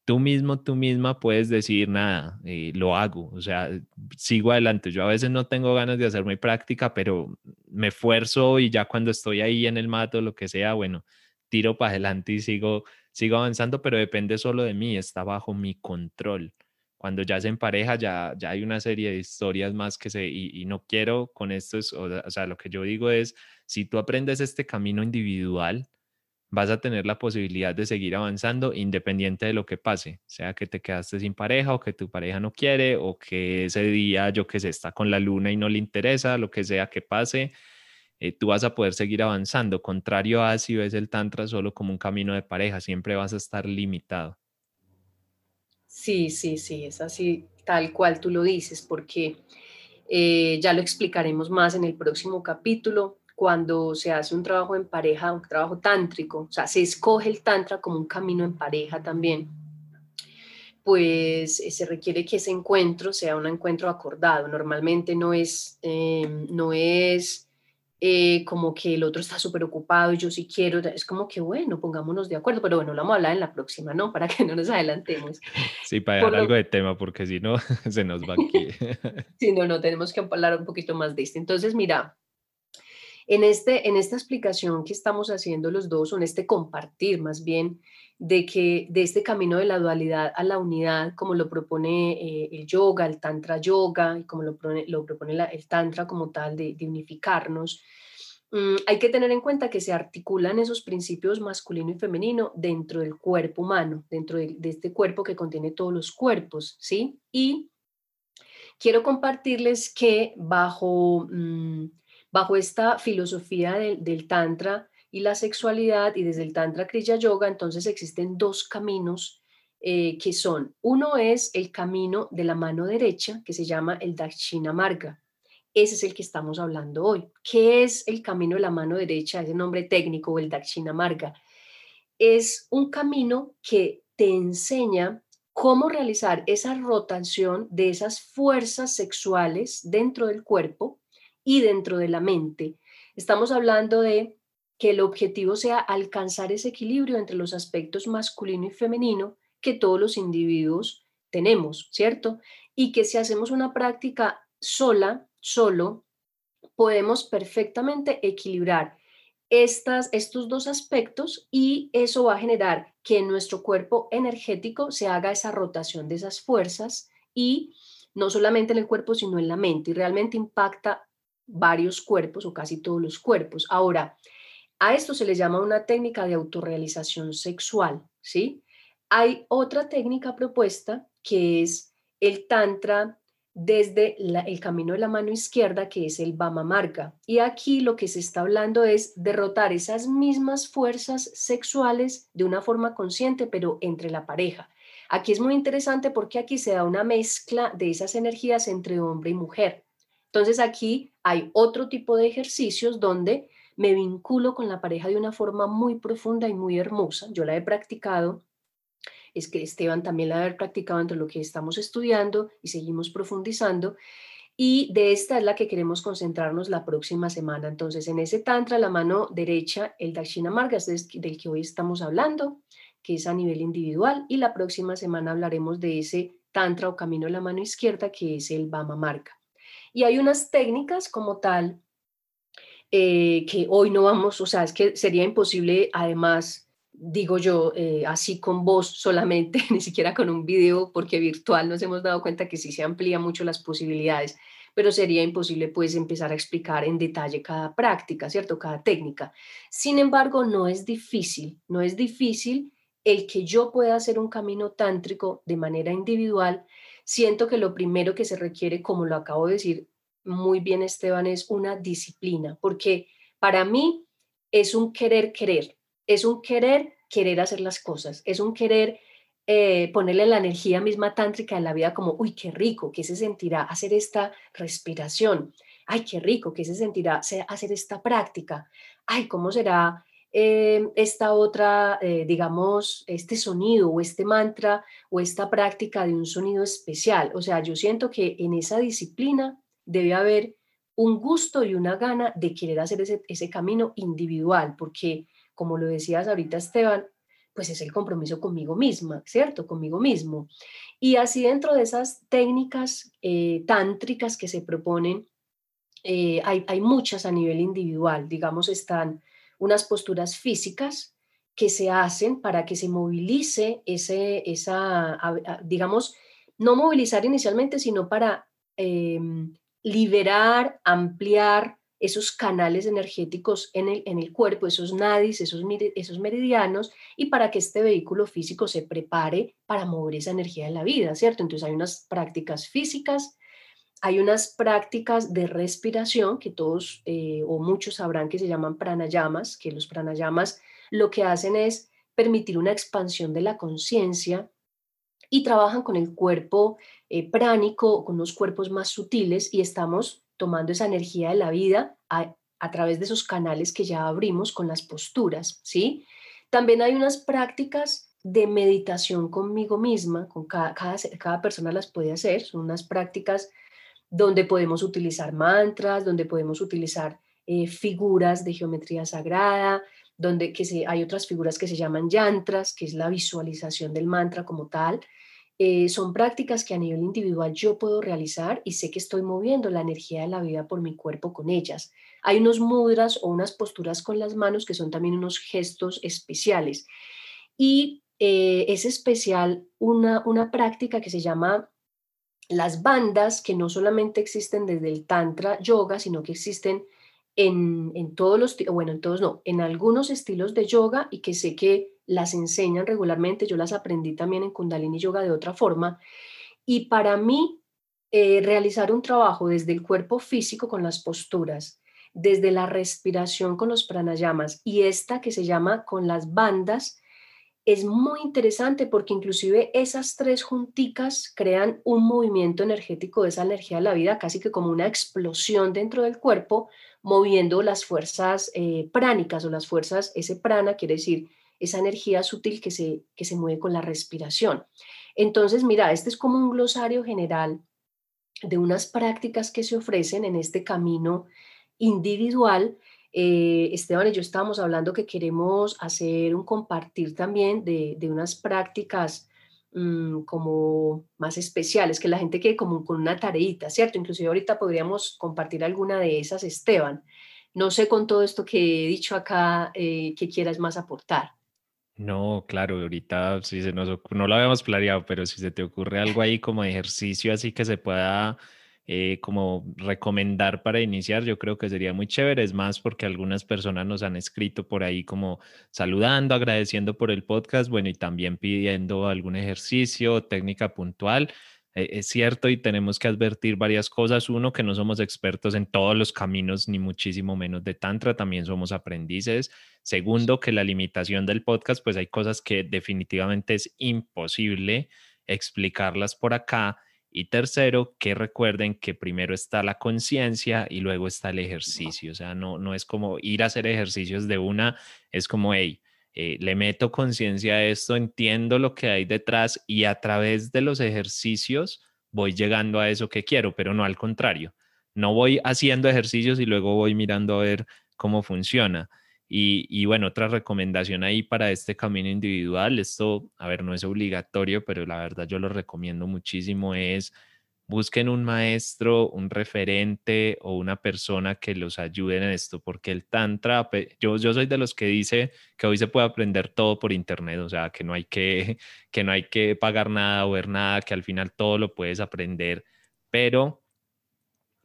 tú mismo, tú misma puedes decir, nada, eh, lo hago, o sea, sigo adelante. Yo a veces no tengo ganas de hacer mi práctica, pero me esfuerzo y ya cuando estoy ahí en el mato, lo que sea, bueno, tiro para adelante y sigo, sigo avanzando, pero depende solo de mí, está bajo mi control. Cuando ya se pareja, ya, ya hay una serie de historias más que se, y, no quiero con esto, es, o sea, lo que yo digo es, si tú aprendes este camino individual, vas a tener la posibilidad de seguir avanzando independiente de lo que pase, sea que te quedaste sin pareja o que tu pareja no quiere o que ese día yo que sé está con la luna y no le interesa, lo que sea que pase, eh, tú vas a poder seguir avanzando. Contrario a si ves el tantra solo como un camino de pareja, siempre vas a estar limitado. Sí, sí, sí, es así tal cual tú lo dices, porque eh, ya lo explicaremos más en el próximo capítulo cuando se hace un trabajo en pareja, un trabajo tántrico, o sea, se escoge el tantra como un camino en pareja también, pues eh, se requiere que ese encuentro sea un encuentro acordado. Normalmente no es, em, no es eh, como que el otro está súper ocupado y yo sí quiero, es como que bueno, pongámonos de acuerdo, pero bueno, lo vamos a hablar en la próxima, ¿no? <laughs> Para que no nos adelantemos. <laughs> Sí, para dejar algo de tema, porque si no, <laughs> se nos va aquí. sí, no, no, tenemos que hablar un poquito más de esto. Entonces, mira, en, este, en esta explicación que estamos haciendo los dos, o en este compartir más bien, de que de este camino de la dualidad a la unidad, como lo propone eh, el yoga, el tantra yoga, y como lo, lo propone el tantra como tal, de, unificarnos, mm, hay que tener en cuenta que se articulan esos principios masculino y femenino dentro del cuerpo humano, dentro de, este cuerpo que contiene todos los cuerpos, ¿sí? Y quiero compartirles que bajo... Mm, Bajo esta filosofía del, Tantra y la sexualidad y desde el Tantra Kriya Yoga, entonces existen dos caminos eh, que son, uno es el camino de la mano derecha, que se llama el Dakshina Marga. Ese es el que estamos hablando hoy. ¿Qué es el camino de la mano derecha? Ese nombre técnico, el Dakshina Marga. Es un camino que te enseña cómo realizar esa rotación de esas fuerzas sexuales dentro del cuerpo y dentro de la mente. Estamos hablando de que el objetivo sea alcanzar ese equilibrio entre los aspectos masculino y femenino que todos los individuos tenemos, ¿cierto? Y que si hacemos una práctica sola, solo, podemos perfectamente equilibrar estas, estos dos aspectos y eso va a generar que en nuestro cuerpo energético se haga esa rotación de esas fuerzas y no solamente en el cuerpo, sino en la mente y realmente impacta varios cuerpos o casi todos los cuerpos. Ahora, a esto se le llama una técnica de autorrealización sexual, ¿sí? Hay otra técnica propuesta que es el tantra desde el camino de la mano izquierda, que es el Bama Marga. Y aquí lo que se está hablando es derrotar esas mismas fuerzas sexuales de una forma consciente, pero entre la pareja. Aquí es muy interesante porque aquí se da una mezcla de esas energías entre hombre y mujer. Entonces aquí hay otro tipo de ejercicios donde me vinculo con la pareja de una forma muy profunda y muy hermosa. Yo la he practicado, es que Esteban también la ha practicado entre lo que estamos estudiando y seguimos profundizando. Y de esta es la que queremos concentrarnos la próxima semana. Entonces, en ese tantra, la mano derecha, el Dakshina Marga, es del que hoy estamos hablando, que es a nivel individual. Y la próxima semana hablaremos de ese tantra o camino de la mano izquierda, que es el Bama Marga. Y hay unas técnicas como tal eh, que hoy no vamos, o sea, es que sería imposible, además, digo yo, eh, así con voz solamente, <laughs> ni siquiera con un video, porque virtual nos hemos dado cuenta que sí se amplía mucho las posibilidades, pero sería imposible pues empezar a explicar en detalle cada práctica, ¿cierto? Cada técnica. Sin embargo, no es difícil, no es difícil el que yo pueda hacer un camino tántrico de manera individual Siento que lo primero que se requiere, como lo acabo de decir muy bien Esteban, es una disciplina, porque para mí es un querer querer, es un querer querer hacer las cosas, es un querer eh, ponerle la energía misma tántrica de la vida como, uy, qué rico, ¿qué se sentirá hacer esta respiración? Ay, qué rico, ¿qué se sentirá hacer esta práctica? Ay, ¿cómo será eh, esta otra, eh, digamos, este sonido o este mantra o esta práctica de un sonido especial? O sea, yo siento que en esa disciplina debe haber un gusto y una gana de querer hacer ese, ese camino individual, porque como lo decías ahorita, Esteban, pues es el compromiso conmigo misma, ¿cierto? Conmigo mismo. Y así dentro de esas técnicas eh, tántricas que se proponen, eh, hay, hay, muchas a nivel individual, digamos, están unas posturas físicas que se hacen para que se movilice ese, esa, digamos, no movilizar inicialmente, sino para em, liberar, ampliar esos canales energéticos en el, en el cuerpo, esos nadis, esos, esos meridianos, y para que este vehículo físico se prepare para mover esa energía de la vida, ¿cierto? Entonces hay unas prácticas físicas, hay unas prácticas de respiración que todos eh, o muchos sabrán que se llaman pranayamas, que los pranayamas lo que hacen es permitir una expansión de la conciencia y trabajan con el cuerpo eh, pránico, con unos cuerpos más sutiles y estamos tomando esa energía de la vida a, través de esos canales que ya abrimos con las posturas, ¿sí? También hay unas prácticas de meditación conmigo misma, con cada, cada, persona las puede hacer, son unas prácticas donde podemos utilizar mantras, donde podemos utilizar eh, figuras de geometría sagrada, donde que se, hay otras figuras que se llaman yantras, que es la visualización del mantra como tal, eh, son prácticas que a nivel individual yo puedo realizar y sé que estoy moviendo la energía de la vida por mi cuerpo con ellas. Hay unos mudras o unas posturas con las manos que son también unos gestos especiales. Y eh, es especial una, una práctica que se llama las bandas, que no solamente existen desde el Tantra Yoga, sino que existen en, en todos los, bueno, en todos no, en algunos estilos de yoga y que sé que las enseñan regularmente, yo las aprendí también en Kundalini Yoga de otra forma. Y para mí, eh, realizar un trabajo desde el cuerpo físico con las posturas, desde la respiración con los pranayamas y esta que se llama con las bandas, es muy interesante porque inclusive esas tres junticas crean un movimiento energético de esa energía de la vida, casi que como una explosión dentro del cuerpo, moviendo las fuerzas eh, pránicas o las fuerzas, ese prana quiere decir esa energía sutil que se, que se mueve con la respiración. Entonces, mira, este es como un glosario general de unas prácticas que se ofrecen en este camino individual. Eh, Esteban y yo estábamos hablando que queremos hacer un compartir también de, unas prácticas mm, como más especiales, que la gente quede como con una tareita, ¿cierto? Inclusive ahorita podríamos compartir alguna de esas, Esteban. No sé con todo esto que he dicho acá, eh, que quieras más aportar. No, claro, ahorita si se nos no lo habíamos planeado, pero si se te ocurre algo ahí como ejercicio así que se pueda eh, como recomendar para iniciar, yo creo que sería muy chévere. Es más, porque algunas personas nos han escrito por ahí como saludando, agradeciendo por el podcast, bueno, y también pidiendo algún ejercicio, técnica puntual. Eh, es cierto y tenemos que advertir varias cosas. Uno, que no somos expertos en todos los caminos, ni muchísimo menos de Tantra, también somos aprendices. Segundo, que la limitación del podcast, pues hay cosas que definitivamente es imposible explicarlas por acá. Y tercero, que recuerden que primero está la conciencia y luego está el ejercicio. O sea, no, no es como ir a hacer ejercicios de una, es como, hey, eh, le meto conciencia a esto, entiendo lo que hay detrás y a través de los ejercicios voy llegando a eso que quiero, pero no al contrario. No voy haciendo ejercicios y luego voy mirando a ver cómo funciona. Y, y, bueno, otra recomendación ahí para este camino individual, esto, a ver, no es obligatorio, pero la verdad yo lo recomiendo muchísimo, es busquen un maestro, un referente o una persona que los ayude en esto, porque el tantra, yo, yo soy de los que dice que hoy se puede aprender todo por internet, o sea, que no hay que, <laughs> que no hay que pagar nada o ver nada, que al final todo lo puedes aprender, pero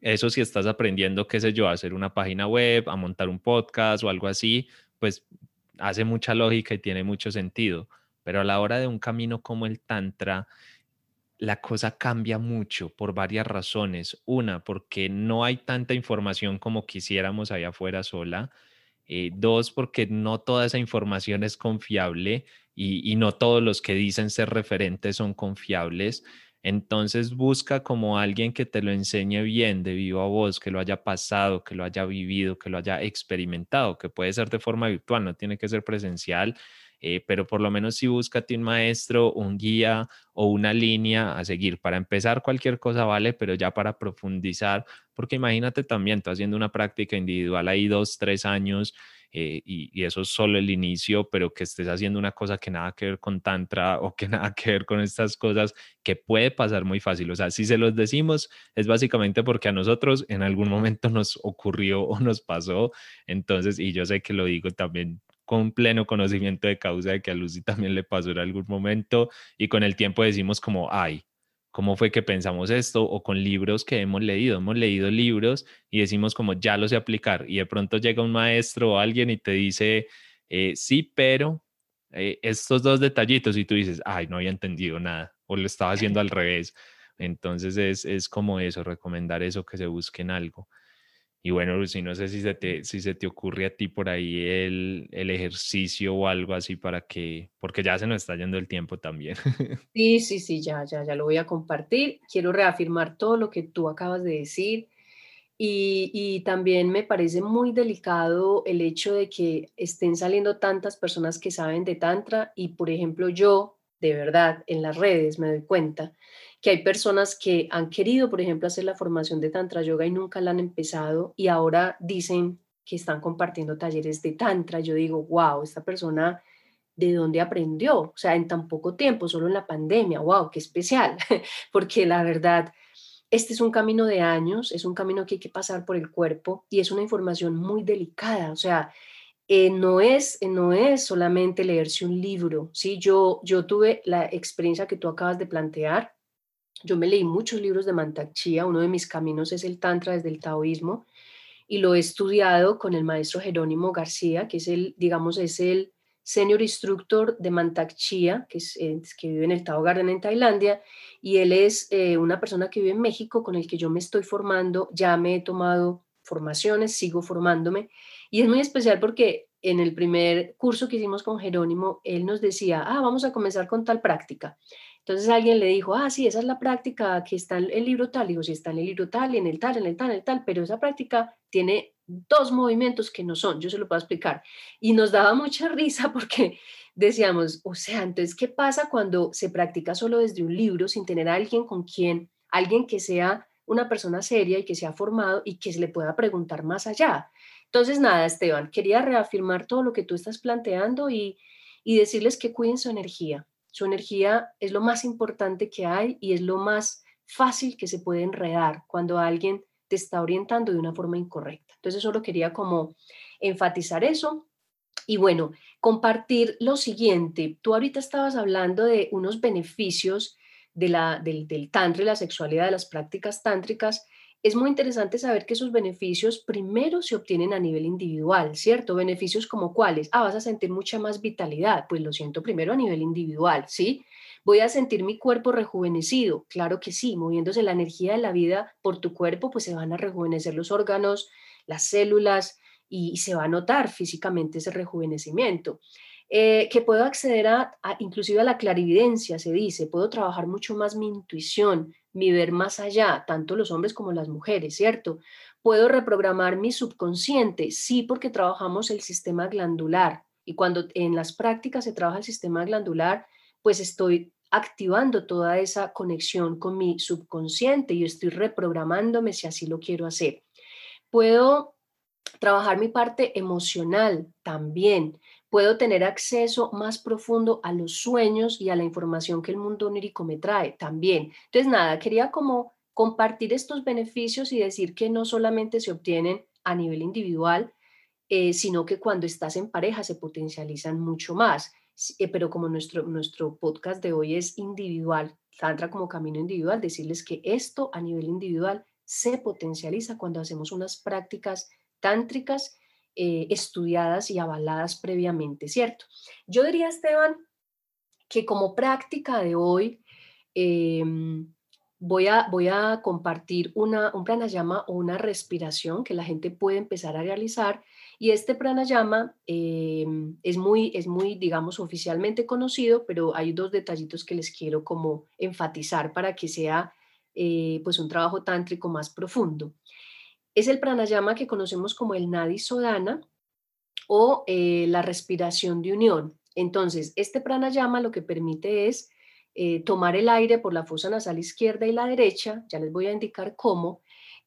eso si estás aprendiendo, qué sé yo, a hacer una página web, a montar un podcast o algo así, pues hace mucha lógica y tiene mucho sentido, pero a la hora de un camino como el tantra, la cosa cambia mucho por varias razones. Una, porque no hay tanta información como quisiéramos allá afuera sola. Eh, dos, porque no toda esa información es confiable y, y no todos los que dicen ser referentes son confiables. Entonces busca como alguien que te lo enseñe bien de viva voz, que lo haya pasado, que lo haya vivido, que lo haya experimentado, que puede ser de forma virtual, no tiene que ser presencial, eh, pero por lo menos si búscate un maestro, un guía o una línea a seguir. Para empezar, cualquier cosa vale, pero ya para profundizar, porque imagínate también, tú haciendo una práctica individual ahí dos, tres años eh, y, eso es solo el inicio, pero que estés haciendo una cosa que nada que ver con Tantra <laughs> o que nada que ver con estas cosas, que puede pasar muy fácil. O sea, si se los decimos, es básicamente porque a nosotros en algún momento nos ocurrió o nos pasó. Entonces, y yo sé que lo digo también con pleno conocimiento de causa de que a Lucy también le pasó en algún momento y con el tiempo decimos como, ay, ¿cómo fue que pensamos esto? O con libros que hemos leído, hemos leído libros y decimos como, ya lo sé aplicar y de pronto llega un maestro o alguien y te dice, eh, sí, pero eh, estos dos detallitos y tú dices, ay, no había entendido nada o lo estaba haciendo <laughs> al revés. Entonces es, es como eso, recomendar eso, que se busquen algo. Y bueno, Lucy, no sé si se te, si se te ocurre a ti por ahí el, el, ejercicio o algo así para que, porque ya se nos está yendo el tiempo también. <laughs> Sí, sí, sí, ya, ya, ya lo voy a compartir. Quiero reafirmar todo lo que tú acabas de decir. Y, y también me parece muy delicado el hecho de que estén saliendo tantas personas que saben de Tantra y, por ejemplo, yo, de verdad, en las redes me doy cuenta que hay personas que han querido, por ejemplo, hacer la formación de Tantra Yoga y nunca la han empezado y ahora dicen que están compartiendo talleres de Tantra. Yo digo, wow, esta persona, ¿de dónde aprendió? O sea, en tan poco tiempo, solo en la pandemia, wow, qué especial, <laughs> porque la verdad, este es un camino de años, es un camino que hay que pasar por el cuerpo y es una información muy delicada, o sea, eh, no, es, no es solamente leerse un libro, ¿sí? Yo, yo tuve la experiencia que tú acabas de plantear, yo me leí muchos libros de Mantak Chia, uno de mis caminos es el Tantra desde el taoísmo, y lo he estudiado con el maestro Jerónimo García, que es el, digamos, es el senior instructor de Mantak Chia, que, es, que vive en el Tao Garden en Tailandia, y él es eh, una persona que vive en México con el que yo me estoy formando, ya me he tomado formaciones, sigo formándome, y es muy especial porque en el primer curso que hicimos con Jerónimo, él nos decía, ah, vamos a comenzar con tal práctica. Entonces alguien le dijo, ah, sí, esa es la práctica que está en el libro tal. Digo, sí, está en el libro tal, y en el tal, en el tal, en el tal, pero esa práctica tiene dos movimientos que no son, yo se lo puedo explicar. Y nos daba mucha <laughs> risa porque decíamos, o sea, entonces, ¿qué pasa cuando se practica solo desde un libro sin tener a alguien con quien, alguien que sea una persona seria y que sea formado y que se le pueda preguntar más allá? Entonces, nada, Esteban, quería reafirmar todo lo que tú estás planteando y, y decirles que cuiden su energía, su energía es lo más importante que hay y es lo más fácil que se puede enredar cuando alguien te está orientando de una forma incorrecta. Entonces solo quería como enfatizar eso. Y bueno, compartir lo siguiente. Tú ahorita estabas hablando de unos beneficios de la, del, del tantra y la sexualidad, de las prácticas tántricas, es muy interesante saber que esos beneficios primero se obtienen a nivel individual, ¿cierto? Beneficios como cuáles. Ah, vas a sentir mucha más vitalidad. Pues lo siento primero a nivel individual, ¿sí? Voy a sentir mi cuerpo rejuvenecido. Claro que sí, moviéndose la energía de la vida por tu cuerpo, pues se van a rejuvenecer los órganos, las células y, se va a notar físicamente ese rejuvenecimiento. Eh, que puedo acceder a, a, inclusive a la clarividencia, se dice, puedo trabajar mucho más mi intuición, mi ver más allá, tanto los hombres como las mujeres, ¿cierto? Puedo reprogramar mi subconsciente, sí, porque trabajamos el sistema glandular. Y cuando en las prácticas se trabaja el sistema glandular, pues estoy activando toda esa conexión con mi subconsciente y estoy reprogramándome si así lo quiero hacer. Puedo trabajar mi parte emocional también puedo tener acceso más profundo a los sueños y a la información que el mundo onírico me trae también. Entonces, nada, quería como compartir estos beneficios y decir que no solamente se obtienen a nivel individual, eh, sino que cuando estás en pareja se potencializan mucho más. Eh, pero como nuestro, nuestro podcast de hoy es individual, Tantra como camino individual, decirles que esto a nivel individual se potencializa cuando hacemos unas prácticas tántricas eh, estudiadas y avaladas previamente, ¿cierto? Yo diría, Esteban, que como práctica de hoy, em, voy a, compartir una, un pranayama o una respiración que la gente puede empezar a realizar. Y este pranayama eh, es, muy, es muy, digamos, oficialmente conocido, pero hay dos detallitos que les quiero como enfatizar para que sea eh, pues un trabajo tántrico más profundo. Es el pranayama que conocemos como el Nadi Sodana o eh, la respiración de unión. Entonces, este pranayama lo que permite es eh, tomar el aire por la fosa nasal izquierda y la derecha, ya les voy a indicar cómo,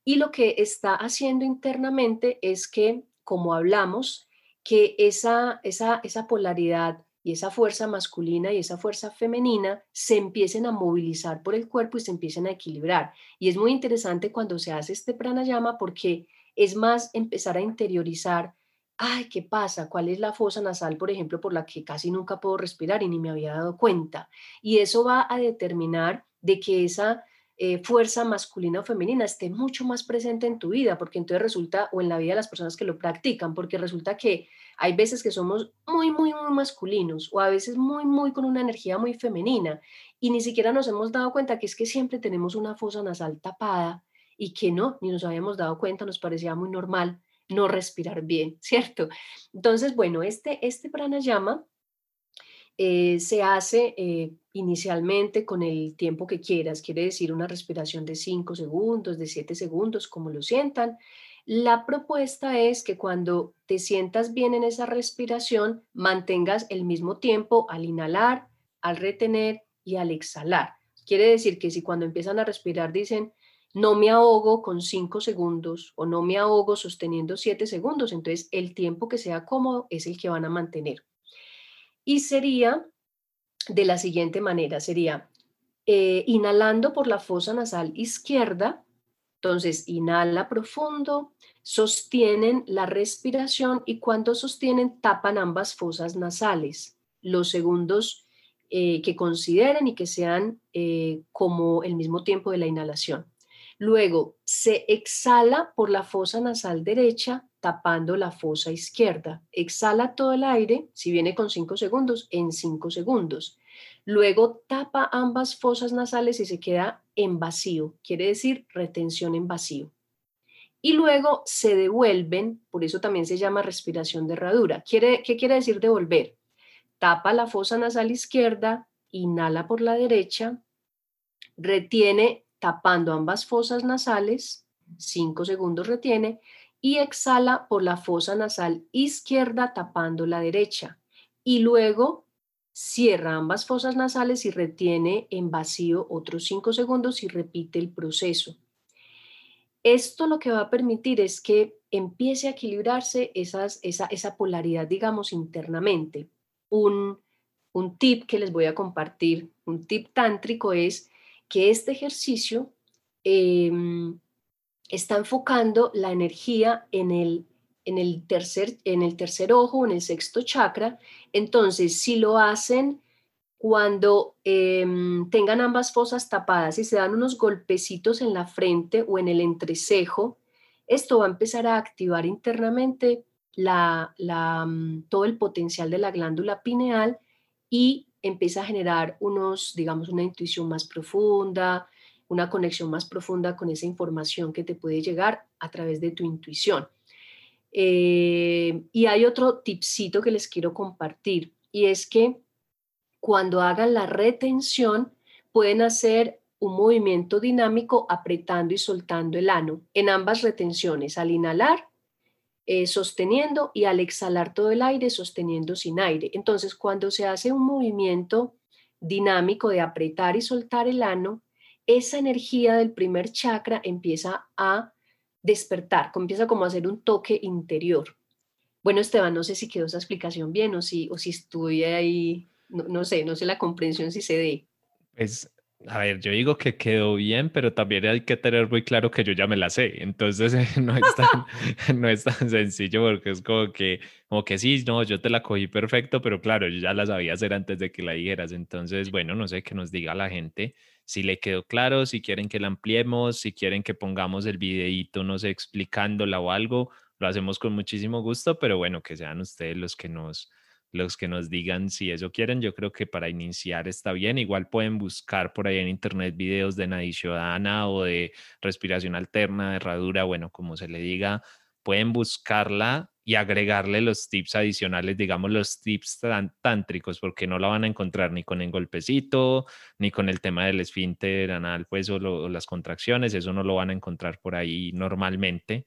y lo que está haciendo internamente es que, como hablamos, que esa, esa, esa polaridad y esa fuerza masculina y esa fuerza femenina se empiecen a movilizar por el cuerpo y se empiecen a equilibrar. Y es muy interesante cuando se hace este pranayama porque es más empezar a interiorizar ay, ¿qué pasa? ¿Cuál es la fosa nasal, por ejemplo, por la que casi nunca puedo respirar y ni me había dado cuenta? Y eso va a determinar de que esa eh, fuerza masculina o femenina esté mucho más presente en tu vida, porque entonces resulta, o en la vida de las personas que lo practican, porque resulta que hay veces que somos muy, muy, muy masculinos o a veces muy, muy con una energía muy femenina y ni siquiera nos hemos dado cuenta que es que siempre tenemos una fosa nasal tapada y que no, ni nos habíamos dado cuenta, nos parecía muy normal no respirar bien, <laughs> ¿cierto? Entonces, bueno, este, este pranayama eh, se hace eh, inicialmente con el tiempo que quieras, quiere decir una respiración de 5 segundos, de 7 segundos, como lo sientan. La propuesta es que cuando te sientas bien en esa respiración, mantengas el mismo tiempo al inhalar, al retener y al exhalar. Quiere decir que si cuando empiezan a respirar dicen, no me ahogo con cinco segundos o no me ahogo sosteniendo siete segundos. Entonces, el tiempo que sea cómodo es el que van a mantener. Y sería de la siguiente manera, sería eh, inhalando por la fosa nasal izquierda. Entonces, inhala profundo, sostienen la respiración y cuando sostienen, tapan ambas fosas nasales. Los segundos eh, que consideren y que sean eh, como el mismo tiempo de la inhalación. Luego se exhala por la fosa nasal derecha tapando la fosa izquierda. Exhala todo el aire, si viene con 5 segundos, en 5 segundos. Luego tapa ambas fosas nasales y se queda en vacío, quiere decir retención en vacío. Y luego se devuelven, por eso también se llama respiración de herradura. ¿Quiere, ¿Qué quiere decir devolver? Tapa la fosa nasal izquierda, inhala por la derecha, retiene tapando ambas fosas nasales, 5 segundos retiene, y exhala por la fosa nasal izquierda tapando la derecha. Y luego cierra ambas fosas nasales y retiene en vacío otros 5 segundos y repite el proceso. Esto lo que va a permitir es que empiece a equilibrarse esa, esa polaridad, digamos, internamente. Un, un tip que les voy a compartir, un tip tántrico es que este ejercicio em, está enfocando la energía en el, en, el tercer, en el tercer ojo, en el sexto chakra. Entonces, si lo hacen cuando em, tengan ambas fosas tapadas y se dan unos golpecitos en la frente o en el entrecejo, esto va a empezar a activar internamente la, mm, todo el potencial de la glándula pineal y empieza a generar unos, digamos, una intuición más profunda, una conexión más profunda con esa información que te puede llegar a través de tu intuición. Eh, y hay otro tipcito que les quiero compartir y es que cuando hagan la retención pueden hacer un movimiento dinámico apretando y soltando el ano en ambas retenciones, al inhalar eh, sosteniendo y al exhalar todo el aire sosteniendo sin aire. Entonces, cuando se hace un movimiento dinámico de apretar y soltar el ano, esa energía del primer chakra empieza a despertar, empieza como a hacer un toque interior. Bueno, Esteban, no sé si quedó esa explicación bien o si, o si estuve ahí, no, no sé, no sé la comprensión si se dé. Pues a ver, yo digo que quedó bien, pero también hay que tener muy claro que yo ya me la sé. Entonces <laughs> no, es tan, <laughs> no es tan sencillo porque es como que, como que sí, no, yo te la cogí perfecto, pero claro, yo ya la sabía hacer antes de que la dijeras. Entonces, bueno, no sé qué nos diga la gente si le quedó claro, si quieren que la ampliemos, si quieren que pongamos el videíto, no sé, explicándola o algo, lo hacemos con muchísimo gusto, pero bueno, que sean ustedes los que nos los que nos digan si eso quieren. Yo creo que para iniciar está bien. Igual pueden buscar por ahí en internet videos de Nadishodana o de respiración alterna, de herradura, bueno, como se le diga, pueden buscarla y agregarle los tips adicionales, digamos los tips tántricos, porque no la van a encontrar ni con el golpecito, ni con el tema del esfínter anal, pues, o, o las contracciones, eso no lo van a encontrar por ahí normalmente.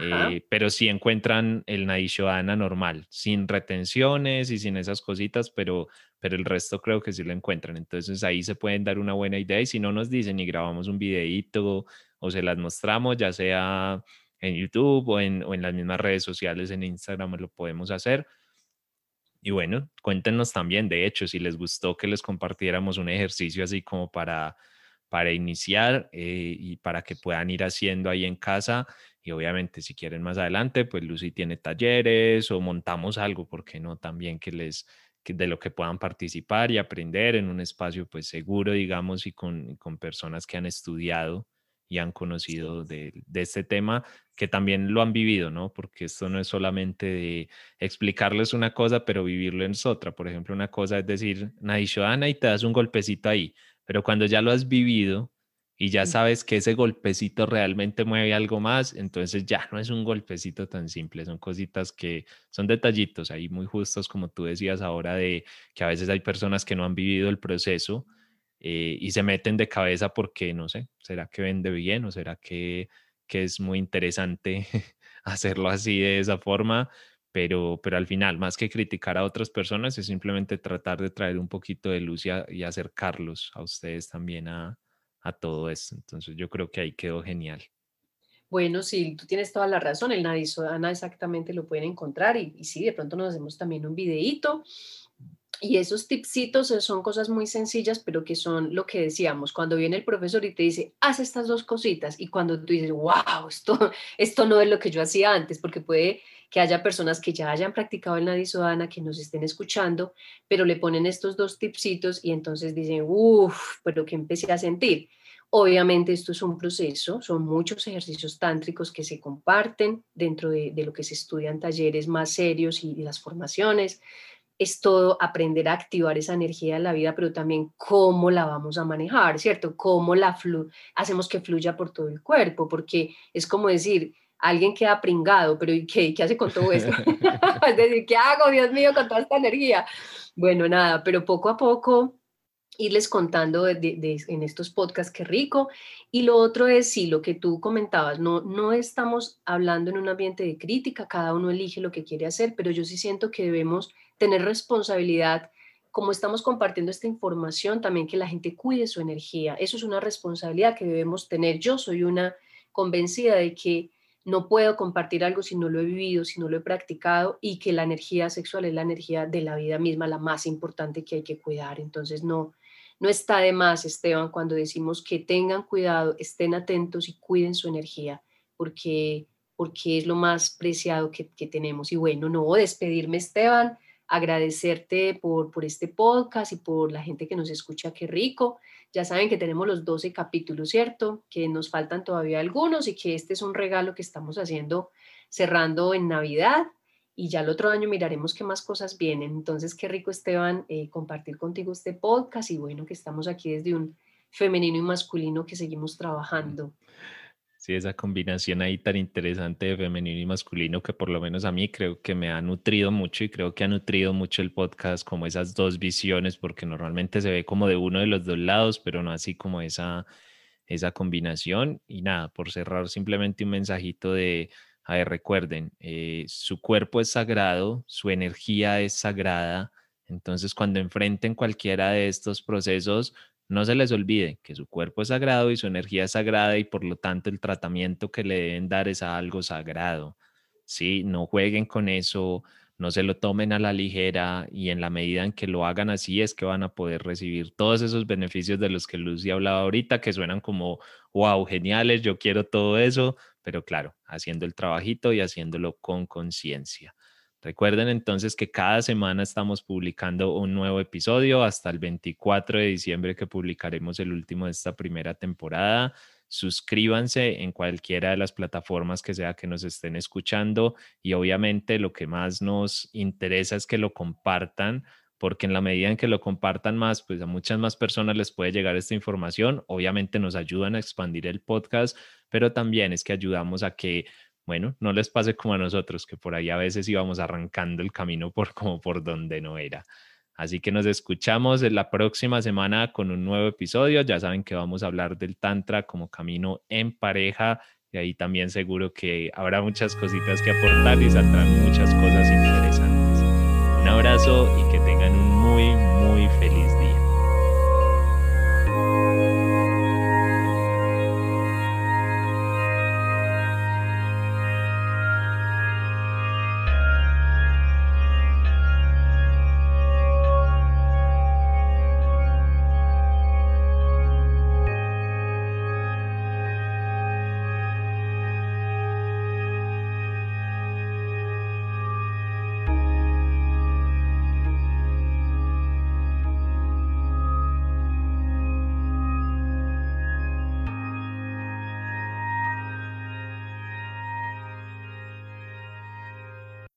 Eh, pero sí encuentran el Naishodana normal, sin retenciones y sin esas cositas, pero, pero el resto creo que sí lo encuentran. Entonces ahí se pueden dar una buena idea y si no nos dicen y grabamos un videíto o se las mostramos, ya sea en YouTube o en, o en las mismas redes sociales, en Instagram lo podemos hacer. Y bueno, cuéntenos también, de hecho, si les gustó que les compartiéramos un ejercicio así como para, para iniciar eh, y para que puedan ir haciendo ahí en casa y obviamente si quieren más adelante, pues Lucy tiene talleres o montamos algo, porque no? También que les, de lo que puedan participar y aprender en un espacio pues seguro, digamos, y con, con personas que han estudiado y han conocido de, de, este tema, que también lo han vivido, ¿no? Porque esto no es solamente de explicarles una cosa, pero vivirlo es otra. Por ejemplo, una cosa es decir, Nadishoana y te das un golpecito ahí, pero cuando ya lo has vivido, y ya sabes que ese golpecito realmente mueve algo más, entonces ya no es un golpecito tan simple, son cositas que son detallitos ahí muy justos, como tú decías ahora, de que a veces hay personas que no han vivido el proceso eh, y se meten de cabeza porque, no sé, ¿será que vende bien o será que, que es muy interesante <laughs> hacerlo así de esa forma? Pero, pero al final, más que criticar a otras personas, es simplemente tratar de traer un poquito de luz y acercarlos a ustedes también a, a todo esto. Entonces yo creo que ahí quedó genial. Bueno, sí, tú tienes toda la razón, el Nadisodana exactamente lo pueden encontrar y, y sí, de pronto nos hacemos también un videíto. Y esos tipsitos son cosas muy sencillas, pero que son lo que decíamos, cuando viene el profesor y te dice, haz estas dos cositas, y cuando tú dices, wow, esto, <laughs> esto no es lo que yo hacía antes, porque puede que haya personas que ya hayan practicado el Nadisodana, que nos estén escuchando, pero le ponen estos dos tipsitos y entonces dicen, uff, pero que empecé a sentir. Obviamente esto es un proceso, son muchos ejercicios tántricos que se comparten dentro de, lo que se estudian talleres más serios y, las formaciones. Es todo aprender a activar esa energía en la vida, pero también cómo la vamos a manejar, ¿cierto? Cómo la flu hacemos que fluya por todo el cuerpo, porque es como decir, alguien queda pringado, pero ¿qué, qué hace con todo esto? <laughs> <laughs> es decir, ¿qué hago, Dios mío, con toda esta energía? Bueno, nada, pero poco a poco irles contando en estos podcasts qué rico. Y lo otro es, sí, lo que tú comentabas, no, no estamos hablando en un ambiente de crítica, cada uno elige lo que quiere hacer, pero yo sí siento que debemos tener responsabilidad, como estamos compartiendo esta información, también que la gente cuide su energía. Eso es una responsabilidad que debemos tener. Yo soy una convencida de que no puedo compartir algo si no lo he vivido, si no lo he practicado y que la energía sexual es la energía de la vida misma, la más importante que hay que cuidar. Entonces, no, no está de más, Esteban, cuando decimos que tengan cuidado, estén atentos y cuiden su energía, porque, porque es lo más preciado que, tenemos. Y bueno, no, despedirme, Esteban, agradecerte por, por este podcast y por la gente que nos escucha, qué rico. Ya saben que tenemos los 12 capítulos, ¿cierto? Que nos faltan todavía algunos y que este es un regalo que estamos haciendo cerrando en Navidad y ya el otro año miraremos qué más cosas vienen. Entonces, qué rico, Esteban, eh, compartir contigo este podcast y bueno, que estamos aquí desde un femenino y masculino que seguimos trabajando. Sí, esa combinación ahí tan interesante de femenino y masculino que por lo menos a mí creo que me ha nutrido mucho y creo que ha nutrido mucho el podcast como esas dos visiones porque normalmente se ve como de uno de los dos lados, pero no así como esa, esa combinación. Y nada, por cerrar simplemente un mensajito de a ver, recuerden, eh, su cuerpo es sagrado, su energía es sagrada, entonces cuando enfrenten cualquiera de estos procesos, no se les olvide que su cuerpo es sagrado y su energía es sagrada y por lo tanto el tratamiento que le deben dar es a algo sagrado. ¿sí? No jueguen con eso, no se lo tomen a la ligera y en la medida en que lo hagan así es que van a poder recibir todos esos beneficios de los que Lucy hablaba ahorita, que suenan como, wow, geniales, yo quiero todo eso, pero claro, haciendo el trabajito y haciéndolo con conciencia. Recuerden entonces que cada semana estamos publicando un nuevo episodio hasta el 24 de diciembre que publicaremos el último de esta primera temporada. suscríbanse en cualquiera de las plataformas que sea que nos estén escuchando y obviamente lo que más nos interesa es que lo compartan porque en la medida en que lo compartan más, pues a muchas más personas les puede llegar esta información. Obviamente nos ayudan a expandir el podcast, pero también es que ayudamos a que, bueno, no les pase como a nosotros, que por ahí a veces íbamos arrancando el camino por como por donde no era. Así que nos escuchamos en la próxima semana con un nuevo episodio. Ya saben que vamos a hablar del Tantra como camino en pareja y ahí también seguro que habrá muchas cositas que aportar y saldrán muchas cosas interesantes. Un abrazo y que tengan un muy, muy feliz.